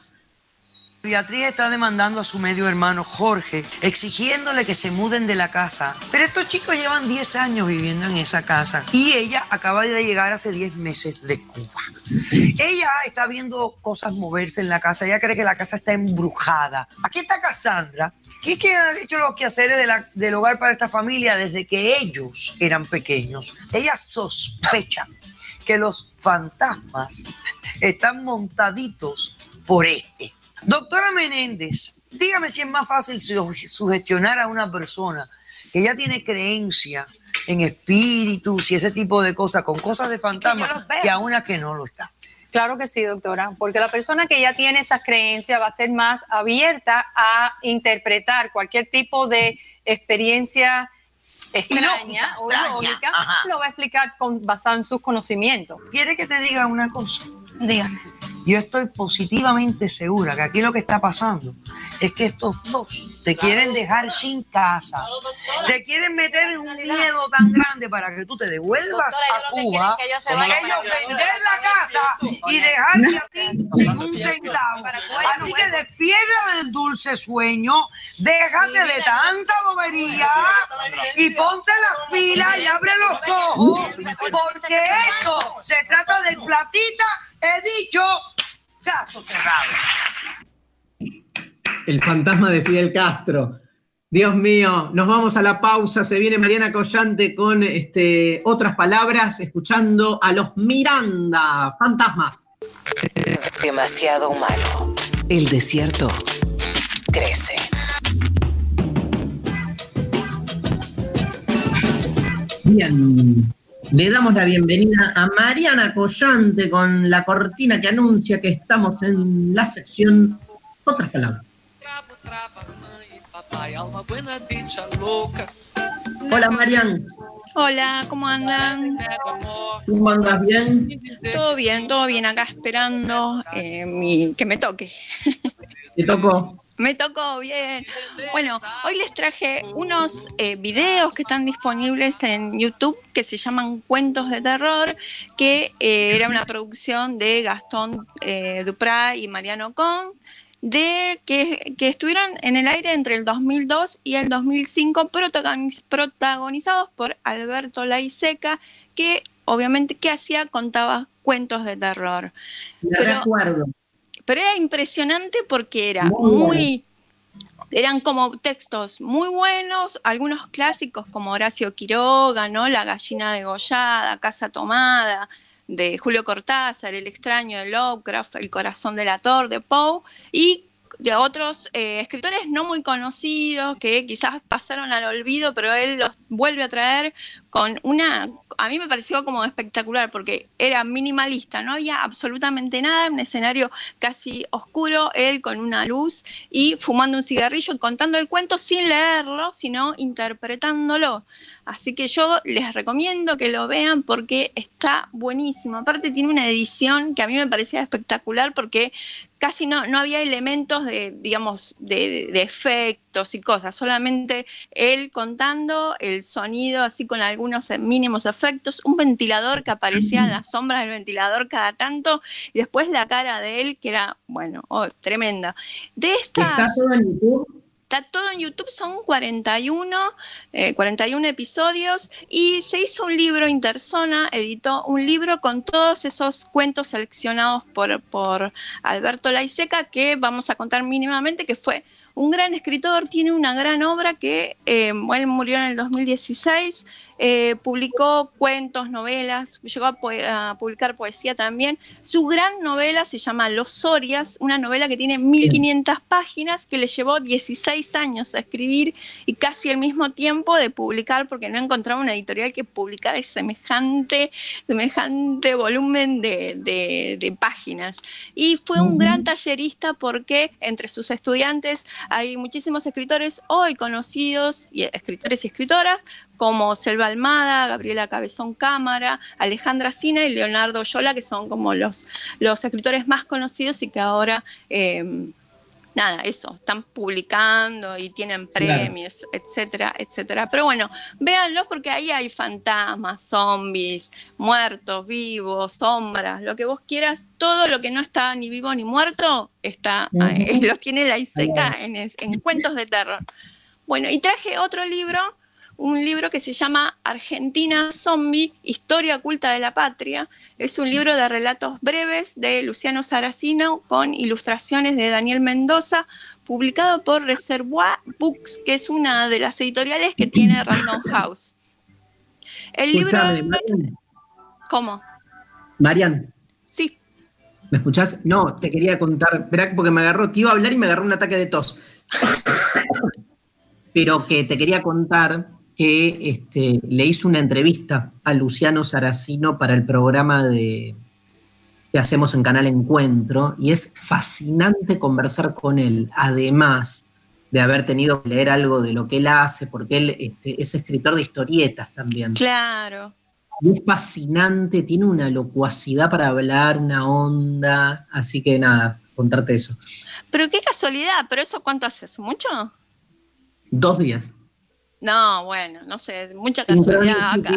Beatriz está demandando a su medio hermano Jorge, exigiéndole que se muden de la casa. Pero estos chicos llevan 10 años viviendo en esa casa y ella acaba de llegar hace 10 meses de Cuba. Ella está viendo cosas moverse en la casa, ella cree que la casa está embrujada. Aquí está Cassandra, que es que ha hecho los quehaceres del hogar para esta familia desde que ellos eran pequeños. Ella sospecha que los fantasmas están montaditos por este. Doctora Menéndez, dígame si es más fácil su- sugestionar a una persona que ya tiene creencia en espíritus y ese tipo de cosas, con cosas de fantasma, que a una que no lo está. Claro que sí, doctora, porque la persona que ya tiene esas creencias va a ser más abierta a interpretar cualquier tipo de experiencia extraña o extraña, ilógica, ajá. lo va a explicar con, basado en sus conocimientos. ¿Quiere que te diga una cosa? Dígame. Yo estoy positivamente segura que aquí lo que está pasando es que estos dos te quieren dejar sin casa, te quieren meter en un miedo tan grande para que tú te devuelvas Doctora, a Cuba, ellos vender la casa y dejarte a ti sin un centavo. Así que despierta del dulce sueño, déjate de tanta bobería y ponte las pilas y abre los ojos, porque esto se trata de platita, he dicho, caso cerrado. El fantasma de Fidel Castro. Dios mío, nos vamos a la pausa. Se viene Mariana Collante con este, otras palabras, escuchando a los Miranda, fantasmas. Demasiado humano. El desierto crece. Bien, le damos la bienvenida a Mariana Collante con la cortina que anuncia que estamos en la sección Otras palabras. Hola Marian, Hola, ¿cómo andan? ¿cómo andas bien? Todo bien, todo bien acá esperando eh, mi- que me toque. ¿Te tocó? Me tocó bien. Bueno, hoy les traje unos eh, videos que están disponibles en YouTube que se llaman Cuentos de Terror, que eh, era una producción de Gastón eh, Duprat y Mariano Con, de que, que estuvieron en el aire entre el 2002 y el 2005, protagoniz- protagonizados por Alberto Laiseca, que obviamente, ¿qué hacía? Contaba cuentos de terror. Me Pero- recuerdo. Pero era impresionante porque era Muy muy, eran como textos muy buenos, algunos clásicos como Horacio Quiroga, ¿no? La gallina degollada, Casa tomada, de Julio Cortázar, El extraño de Lovecraft, El corazón del ator de Poe, y de otros eh, escritores no muy conocidos que quizás pasaron al olvido, pero él los vuelve a traer con una, a mí me pareció como espectacular porque era minimalista, no había absolutamente nada, un escenario casi oscuro, él con una luz y fumando un cigarrillo contando el cuento sin leerlo, sino interpretándolo. Así que yo les recomiendo que lo vean porque está buenísimo. Aparte tiene una edición que a mí me parecía espectacular porque casi no, no había elementos de, digamos, de, de efectos y cosas, solamente él contando el sonido así con algunos mínimos efectos, un ventilador que aparecía en las sombras del ventilador cada tanto y después la cara de él que era, bueno, oh, tremenda. De estas... ¿Está todo en YouTube? Está todo en YouTube, son 41, eh, 41 episodios y se hizo un libro, Interzona editó un libro con todos esos cuentos seleccionados por, por Alberto Laiseca que vamos a contar mínimamente, que fue un gran escritor, tiene una gran obra que eh, él murió en el 2016, eh, publicó cuentos, novelas, llegó a, publicar poesía también. Su gran novela se llama Los Sorias, una novela que tiene 1500 páginas que le llevó 16 años a escribir y casi el mismo tiempo de publicar porque no encontraba una editorial que publicara semejante, semejante volumen de, de- de páginas. Y fue un gran tallerista porque entre sus estudiantes hay muchísimos escritores hoy conocidos, y escritores y escritoras, como Selva Almada, Gabriela Cabezón Cámara, Alejandra Sina y Leonardo Yola, que son como los, los escritores más conocidos y que ahora, eh, nada, eso, están publicando y tienen Claro. premios, etcétera, etcétera. Pero bueno, véanlos porque ahí hay fantasmas, zombies, muertos, vivos, sombras, lo que vos quieras, todo lo que no está ni vivo ni muerto está, los tiene la Iseca en, en cuentos de terror. Bueno, y traje otro libro, un libro que se llama Argentina Zombie, Historia Oculta de la Patria. Es un libro de relatos breves de Luciano Saracino con ilustraciones de Daniel Mendoza, publicado por Reservoir Books, que es una de las editoriales que tiene Random House. El libro... ¿Cómo? Marian, Sí. ¿me escuchás? No, te quería contar, porque me agarró, te iba a hablar y me agarró un ataque de tos. Pero que te quería contar que este, le hizo una entrevista a Luciano Saracino para el programa de, que hacemos en Canal Encuentro y es fascinante conversar con él, además de haber tenido que leer algo de lo que él hace, porque él este, es escritor de historietas también. Claro. Es fascinante, tiene una locuacidad para hablar, una onda, así que nada, contarte eso. Pero qué casualidad, ¿pero eso cuánto haces? ¿Mucho? Dos días. No, bueno, no sé, mucha casualidad acá.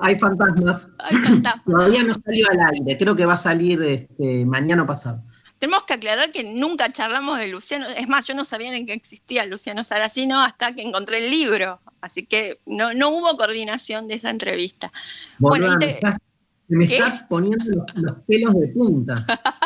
Hay fantasmas. Hay fantasmas. Todavía no salió al aire, creo que va a salir este, mañana o pasado. Tenemos que aclarar que nunca charlamos de Luciano. Es más, yo no sabía ni que existía Luciano Saracino hasta que encontré el libro. Así que no, no hubo coordinación de esa entrevista. Bueno, y me te- estás- me ¿Qué? está poniendo los, los pelos de punta.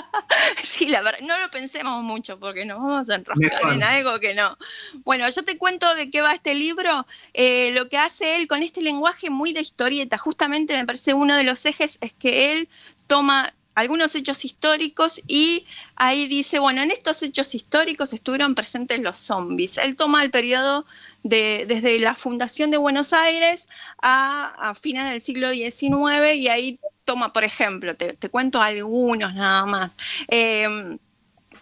Sí, la verdad, no lo pensemos mucho porque nos vamos a enroscar Mejor. en algo que no. Bueno, yo te cuento de qué va este libro. Eh, lo que hace él con este lenguaje muy de historieta, justamente me parece uno de los ejes es que él toma algunos hechos históricos y ahí dice, bueno, en estos hechos históricos estuvieron presentes los zombies. Él toma el periodo de, desde la fundación de Buenos Aires a, a fines del siglo XIX y ahí toma, por ejemplo, te, te cuento algunos nada más. Eh,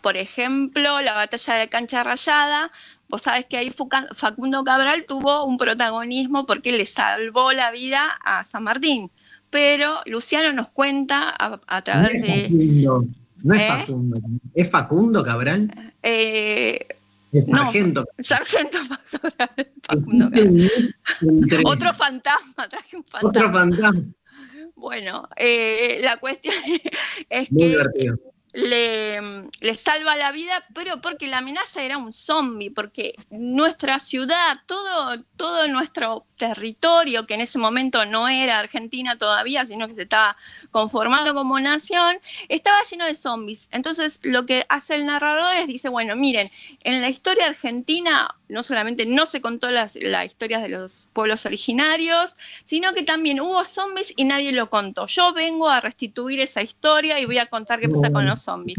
por ejemplo, la batalla de Cancha Rayada, vos sabés que ahí Facundo Cabral tuvo un protagonismo porque le salvó la vida a San Martín. Pero Luciano nos cuenta a, a No través de... Facundo, no es ¿Eh? Facundo. ¿Es Facundo Cabral? eh, Es no, Sargento. Sargento Cabral. Mix entre Otro fantasma, traje un fantasma. otro fantasma. Bueno, eh, la cuestión es Muy que divertido. le, le salva la vida, pero porque la amenaza era un zombie, porque nuestra ciudad, todo, todo nuestro territorio, que en ese momento no era Argentina todavía, sino que se estaba conformando como nación, estaba lleno de zombies. Entonces lo que hace el narrador es, dice, bueno, miren, en la historia argentina no solamente no se contó las, la historia de los pueblos originarios, sino que también hubo zombies y nadie lo contó. Yo vengo a restituir esa historia y voy a contar qué pasa con los zombies.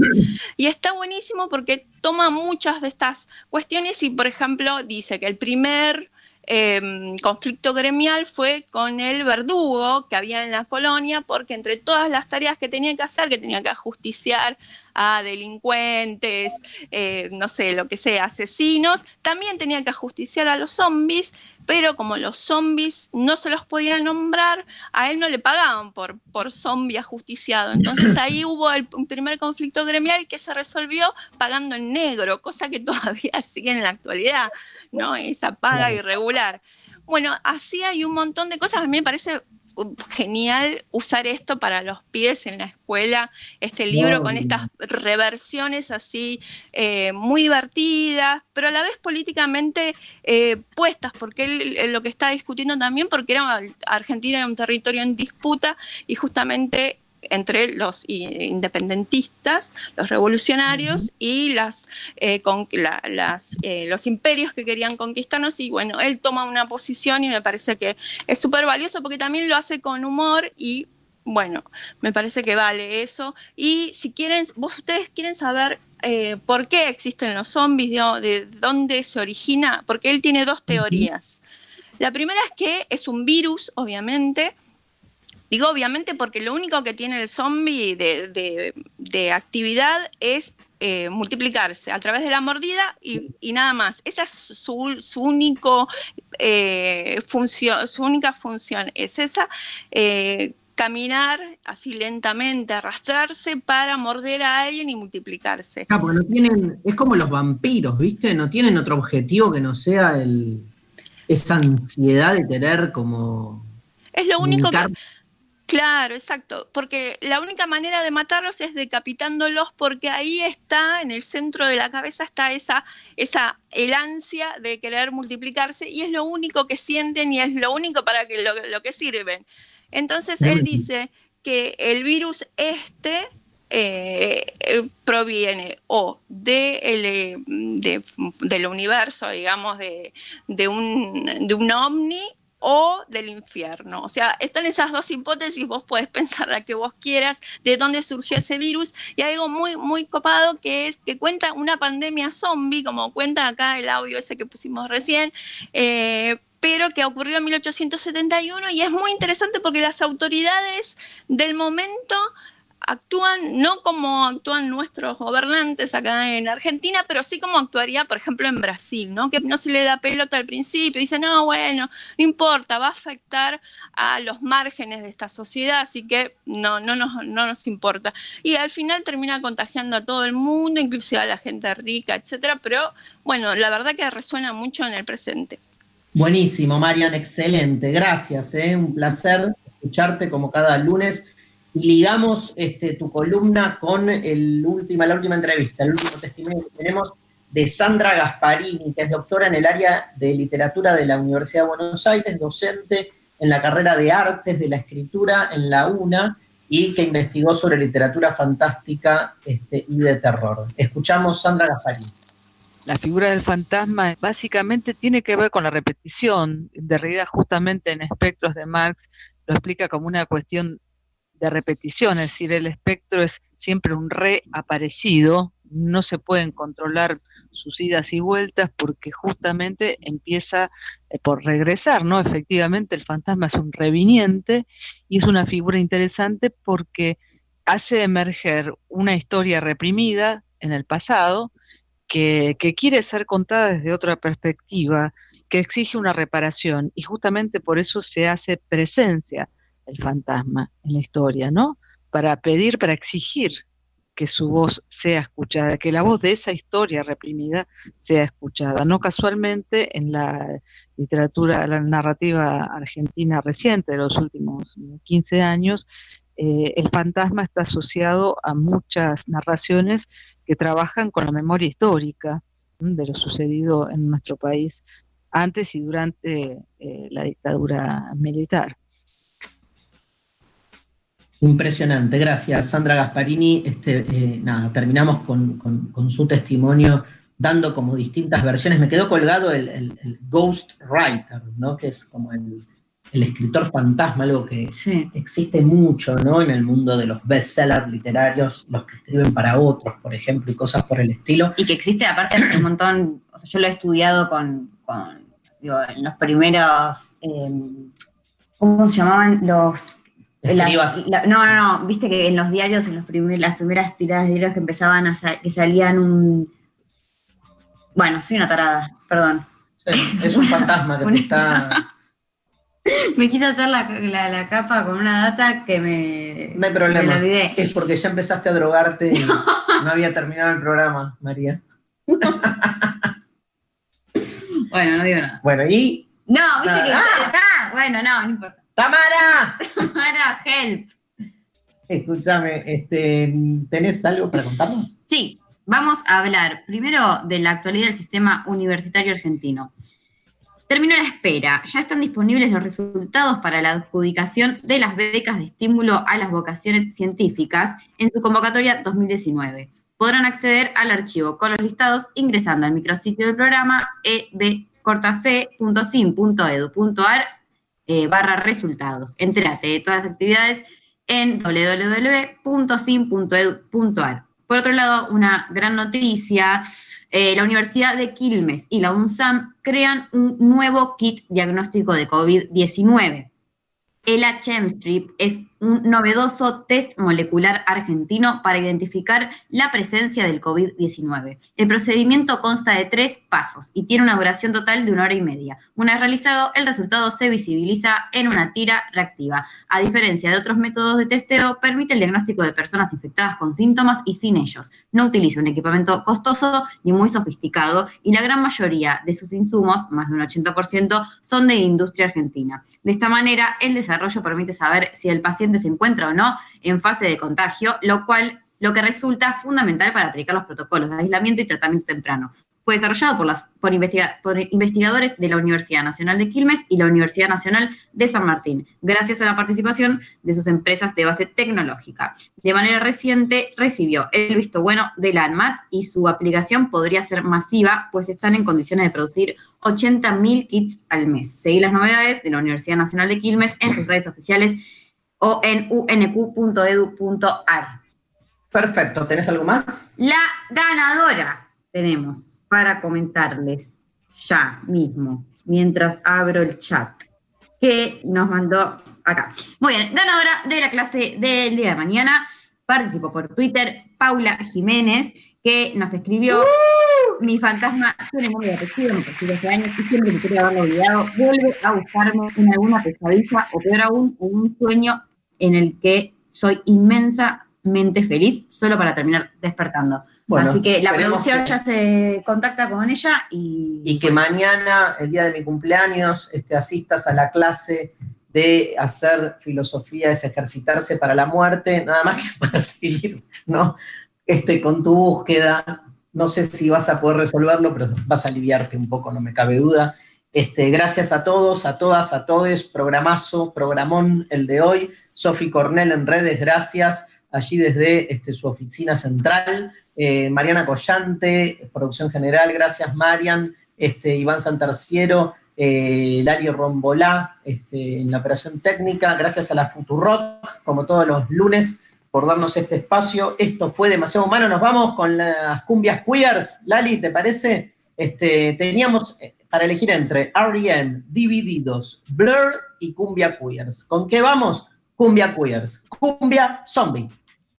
Y está buenísimo porque toma muchas de estas cuestiones y, por ejemplo, dice que el primer eh, conflicto gremial fue con el verdugo que había en la colonia, porque entre todas las tareas que tenía que hacer, que tenía que ajusticiar a delincuentes, eh, no sé, lo que sea, asesinos, también tenía que ajusticiar a los zombies, pero como los zombies no se los podía nombrar, a él no le pagaban por, por zombie ajusticiado. Entonces ahí hubo el, un primer conflicto gremial que se resolvió pagando en negro, cosa que todavía sigue en la actualidad, ¿no? Esa paga irregular. Bueno, así hay un montón de cosas. A mí me parece genial usar esto para los pies en la escuela, este libro con estas reversiones así eh, muy divertidas, pero a la vez políticamente eh, puestas, porque él, él lo que está discutiendo también, porque era, Argentina era un territorio en disputa y justamente entre los independentistas, los revolucionarios y las, eh, con- la- las, eh, los imperios que querían conquistarnos. Y bueno, él toma una posición y me parece que es súper valioso porque también lo hace con humor y bueno, me parece que vale eso. Y si quieren, vos ustedes quieren saber eh, por qué existen los zombies, de dónde se origina, porque él tiene dos teorías. La primera es que es un virus, obviamente. Digo obviamente porque lo único que tiene el zombie de, de- de actividad es eh, multiplicarse a través de la mordida y, y nada más. Esa es su, su único, eh, función, su única función, es esa. eh, caminar así lentamente, arrastrarse para morder a alguien y multiplicarse. Ah, porque no tienen, es como los vampiros, ¿viste? No tienen otro objetivo que no sea el, esa ansiedad de querer como... Es lo único que... Claro, exacto, porque la única manera de matarlos es decapitándolos porque ahí está, en el centro de la cabeza está esa, esa, el ansia de querer multiplicarse y es lo único que sienten y es lo único para que lo, lo que sirven. Entonces él dice que el virus este eh, eh, proviene o de el, eh, de- del universo, digamos, de, de un, de un ovni o del infierno. O sea, están esas dos hipótesis, vos podés pensar la que vos quieras, de dónde surgió ese virus, y hay algo muy, muy copado que es que cuenta una pandemia zombie, como cuenta acá el audio ese que pusimos recién, eh, pero que ocurrió en 1871 y es muy interesante porque las autoridades del momento actúan no como actúan nuestros gobernantes acá en Argentina, pero sí como actuaría, por ejemplo, en Brasil, ¿no? Que no se le da pelota al principio, dice, no, bueno, no importa, va a afectar a los márgenes de esta sociedad, así que no, no, nos, no nos importa. Y al final termina contagiando a todo el mundo, inclusive a la gente rica, etcétera, pero bueno, la verdad que resuena mucho en el presente. Buenísimo, Marian, excelente. Gracias, ¿eh? un placer escucharte como cada lunes. Ligamos este, tu columna con el última, la última entrevista, el último testimonio que tenemos de Sandra Gasparini, que es doctora en el área de literatura de la Universidad de Buenos Aires, docente en la carrera de artes de la escritura en la UNA y que investigó sobre literatura fantástica este, y de terror. Escuchamos Sandra Gasparini. La figura del fantasma básicamente tiene que ver con la repetición. De realidad, justamente en espectros de Marx lo explica como una cuestión de repetición, es decir, el espectro es siempre un reaparecido, no se pueden controlar sus idas y vueltas porque justamente empieza eh, por regresar, ¿no? Efectivamente, el fantasma es un reviniente y es una figura interesante porque hace emerger una historia reprimida en el pasado, que, que quiere ser contada desde otra perspectiva, que exige una reparación, y justamente por eso se hace presencia el fantasma en la historia, ¿no? Para pedir, para exigir que su voz sea escuchada, que la voz de esa historia reprimida sea escuchada. No casualmente en la literatura, la narrativa argentina reciente de los últimos 15 años, eh, el fantasma está asociado a muchas narraciones que trabajan con la memoria histórica ¿m? de lo sucedido en nuestro país antes y durante eh, la dictadura militar. Impresionante, gracias Sandra Gasparini. Este, eh, nada, terminamos con, con- con su testimonio dando como distintas versiones. Me quedó colgado el, el- el Ghost Writer, ¿no? que es como el, el escritor fantasma, algo que existe mucho ¿no? en el mundo de los bestsellers literarios, los que escriben para otros, por ejemplo, y cosas por el estilo. Y que existe aparte hace un montón, o sea, yo lo he estudiado con, con, digo, en los primeros, eh, ¿cómo se llamaban? Los La- Escribas. la- no, no, no. Viste que en los diarios, en los primer- las primeras tiradas de diarios que empezaban a que salían un. Bueno, soy una tarada, perdón. Sí, es un fantasma que te está. Me quise hacer la, la- la capa con una data que me. No hay problema. olvidé. Es porque ya empezaste a drogarte y no había terminado el programa, María. Bueno, no digo nada. Bueno, y. No, viste Nada. que. ¡Ah! Ah, bueno, no, no importa. ¡Tamara! Tamara, help. Escúchame, este, ¿tenés algo para contarnos? Sí, vamos a hablar primero de la actualidad del sistema universitario argentino. Terminó la espera. Ya están disponibles los resultados para la adjudicación de las becas de estímulo a las vocaciones científicas en su convocatoria 2019. Podrán acceder al archivo con los listados ingresando al micrositio del programa ebcortac.sim.edu.ar eh, barra resultados. Entérate de todas las actividades en www.sim.edu.ar. Por otro lado, una gran noticia, eh, la Universidad de Quilmes y la UNSAM crean un nuevo kit diagnóstico de COVID-19. El HMSTRIP es un novedoso test molecular argentino para identificar la presencia del COVID-19. El procedimiento consta de tres pasos y tiene una duración total de una hora y media. Una vez realizado, el resultado se visibiliza en una tira reactiva. A diferencia de otros métodos de testeo, permite el diagnóstico de personas infectadas con síntomas y sin ellos. No utiliza un equipamiento costoso ni muy sofisticado y la gran mayoría de sus insumos, más de un 80%, son de industria argentina. De esta manera, el desarrollo permite saber si el paciente se encuentra o no en fase de contagio, lo cual lo que resulta fundamental para aplicar los protocolos de aislamiento y tratamiento temprano. Fue desarrollado por, las, por, investiga- por investigadores de la Universidad Nacional de Quilmes y la Universidad Nacional de San Martín, gracias a la participación de sus empresas de base tecnológica. De manera reciente recibió el visto bueno de la ANMAT y su aplicación podría ser masiva, pues están en condiciones de producir 80.000 kits al mes. Seguí las novedades de la Universidad Nacional de Quilmes en sus redes oficiales o en unq.edu.ar. Perfecto, ¿tenés algo más? La ganadora tenemos para comentarles ya mismo, mientras abro el chat, que nos mandó acá. Muy bien, ganadora de la clase del día de mañana, participó por Twitter Paula Jiménez, que nos escribió, mi fantasma tiene muy apetecido, me persigue hace años y siempre que quiere haberlo olvidado, vuelve a buscarme en alguna pesadilla o peor aún, en un sueño en el que soy inmensamente feliz solo para terminar despertando. Bueno, Así que la producción que- ya se contacta con ella y Y que mañana, el día de mi cumpleaños, este, asistas a la clase de hacer filosofía es ejercitarse para la muerte, nada más que para seguir, ¿no? Este, con tu búsqueda. No sé si vas a poder resolverlo, pero vas a aliviarte un poco, no me cabe duda. Este, gracias a todos, a todas, a todes. Programazo, programón el de hoy. Sofi Cornell en redes, gracias. Allí desde este, su oficina central. Eh, Mariana Collante, producción general, gracias Marian. Este, Iván Santarciero, eh, Lali Rombolá este, en la operación técnica. Gracias a la Futurock, como todos los lunes, por darnos este espacio. Esto fue demasiado humano. Nos vamos con las cumbias queers. Lali, ¿te parece? Este, teníamos eh, para elegir entre R.E.M., Divididos, Blur y Cumbia Queers. ¿Con qué vamos? Cumbia Queers. Cumbia Zombie.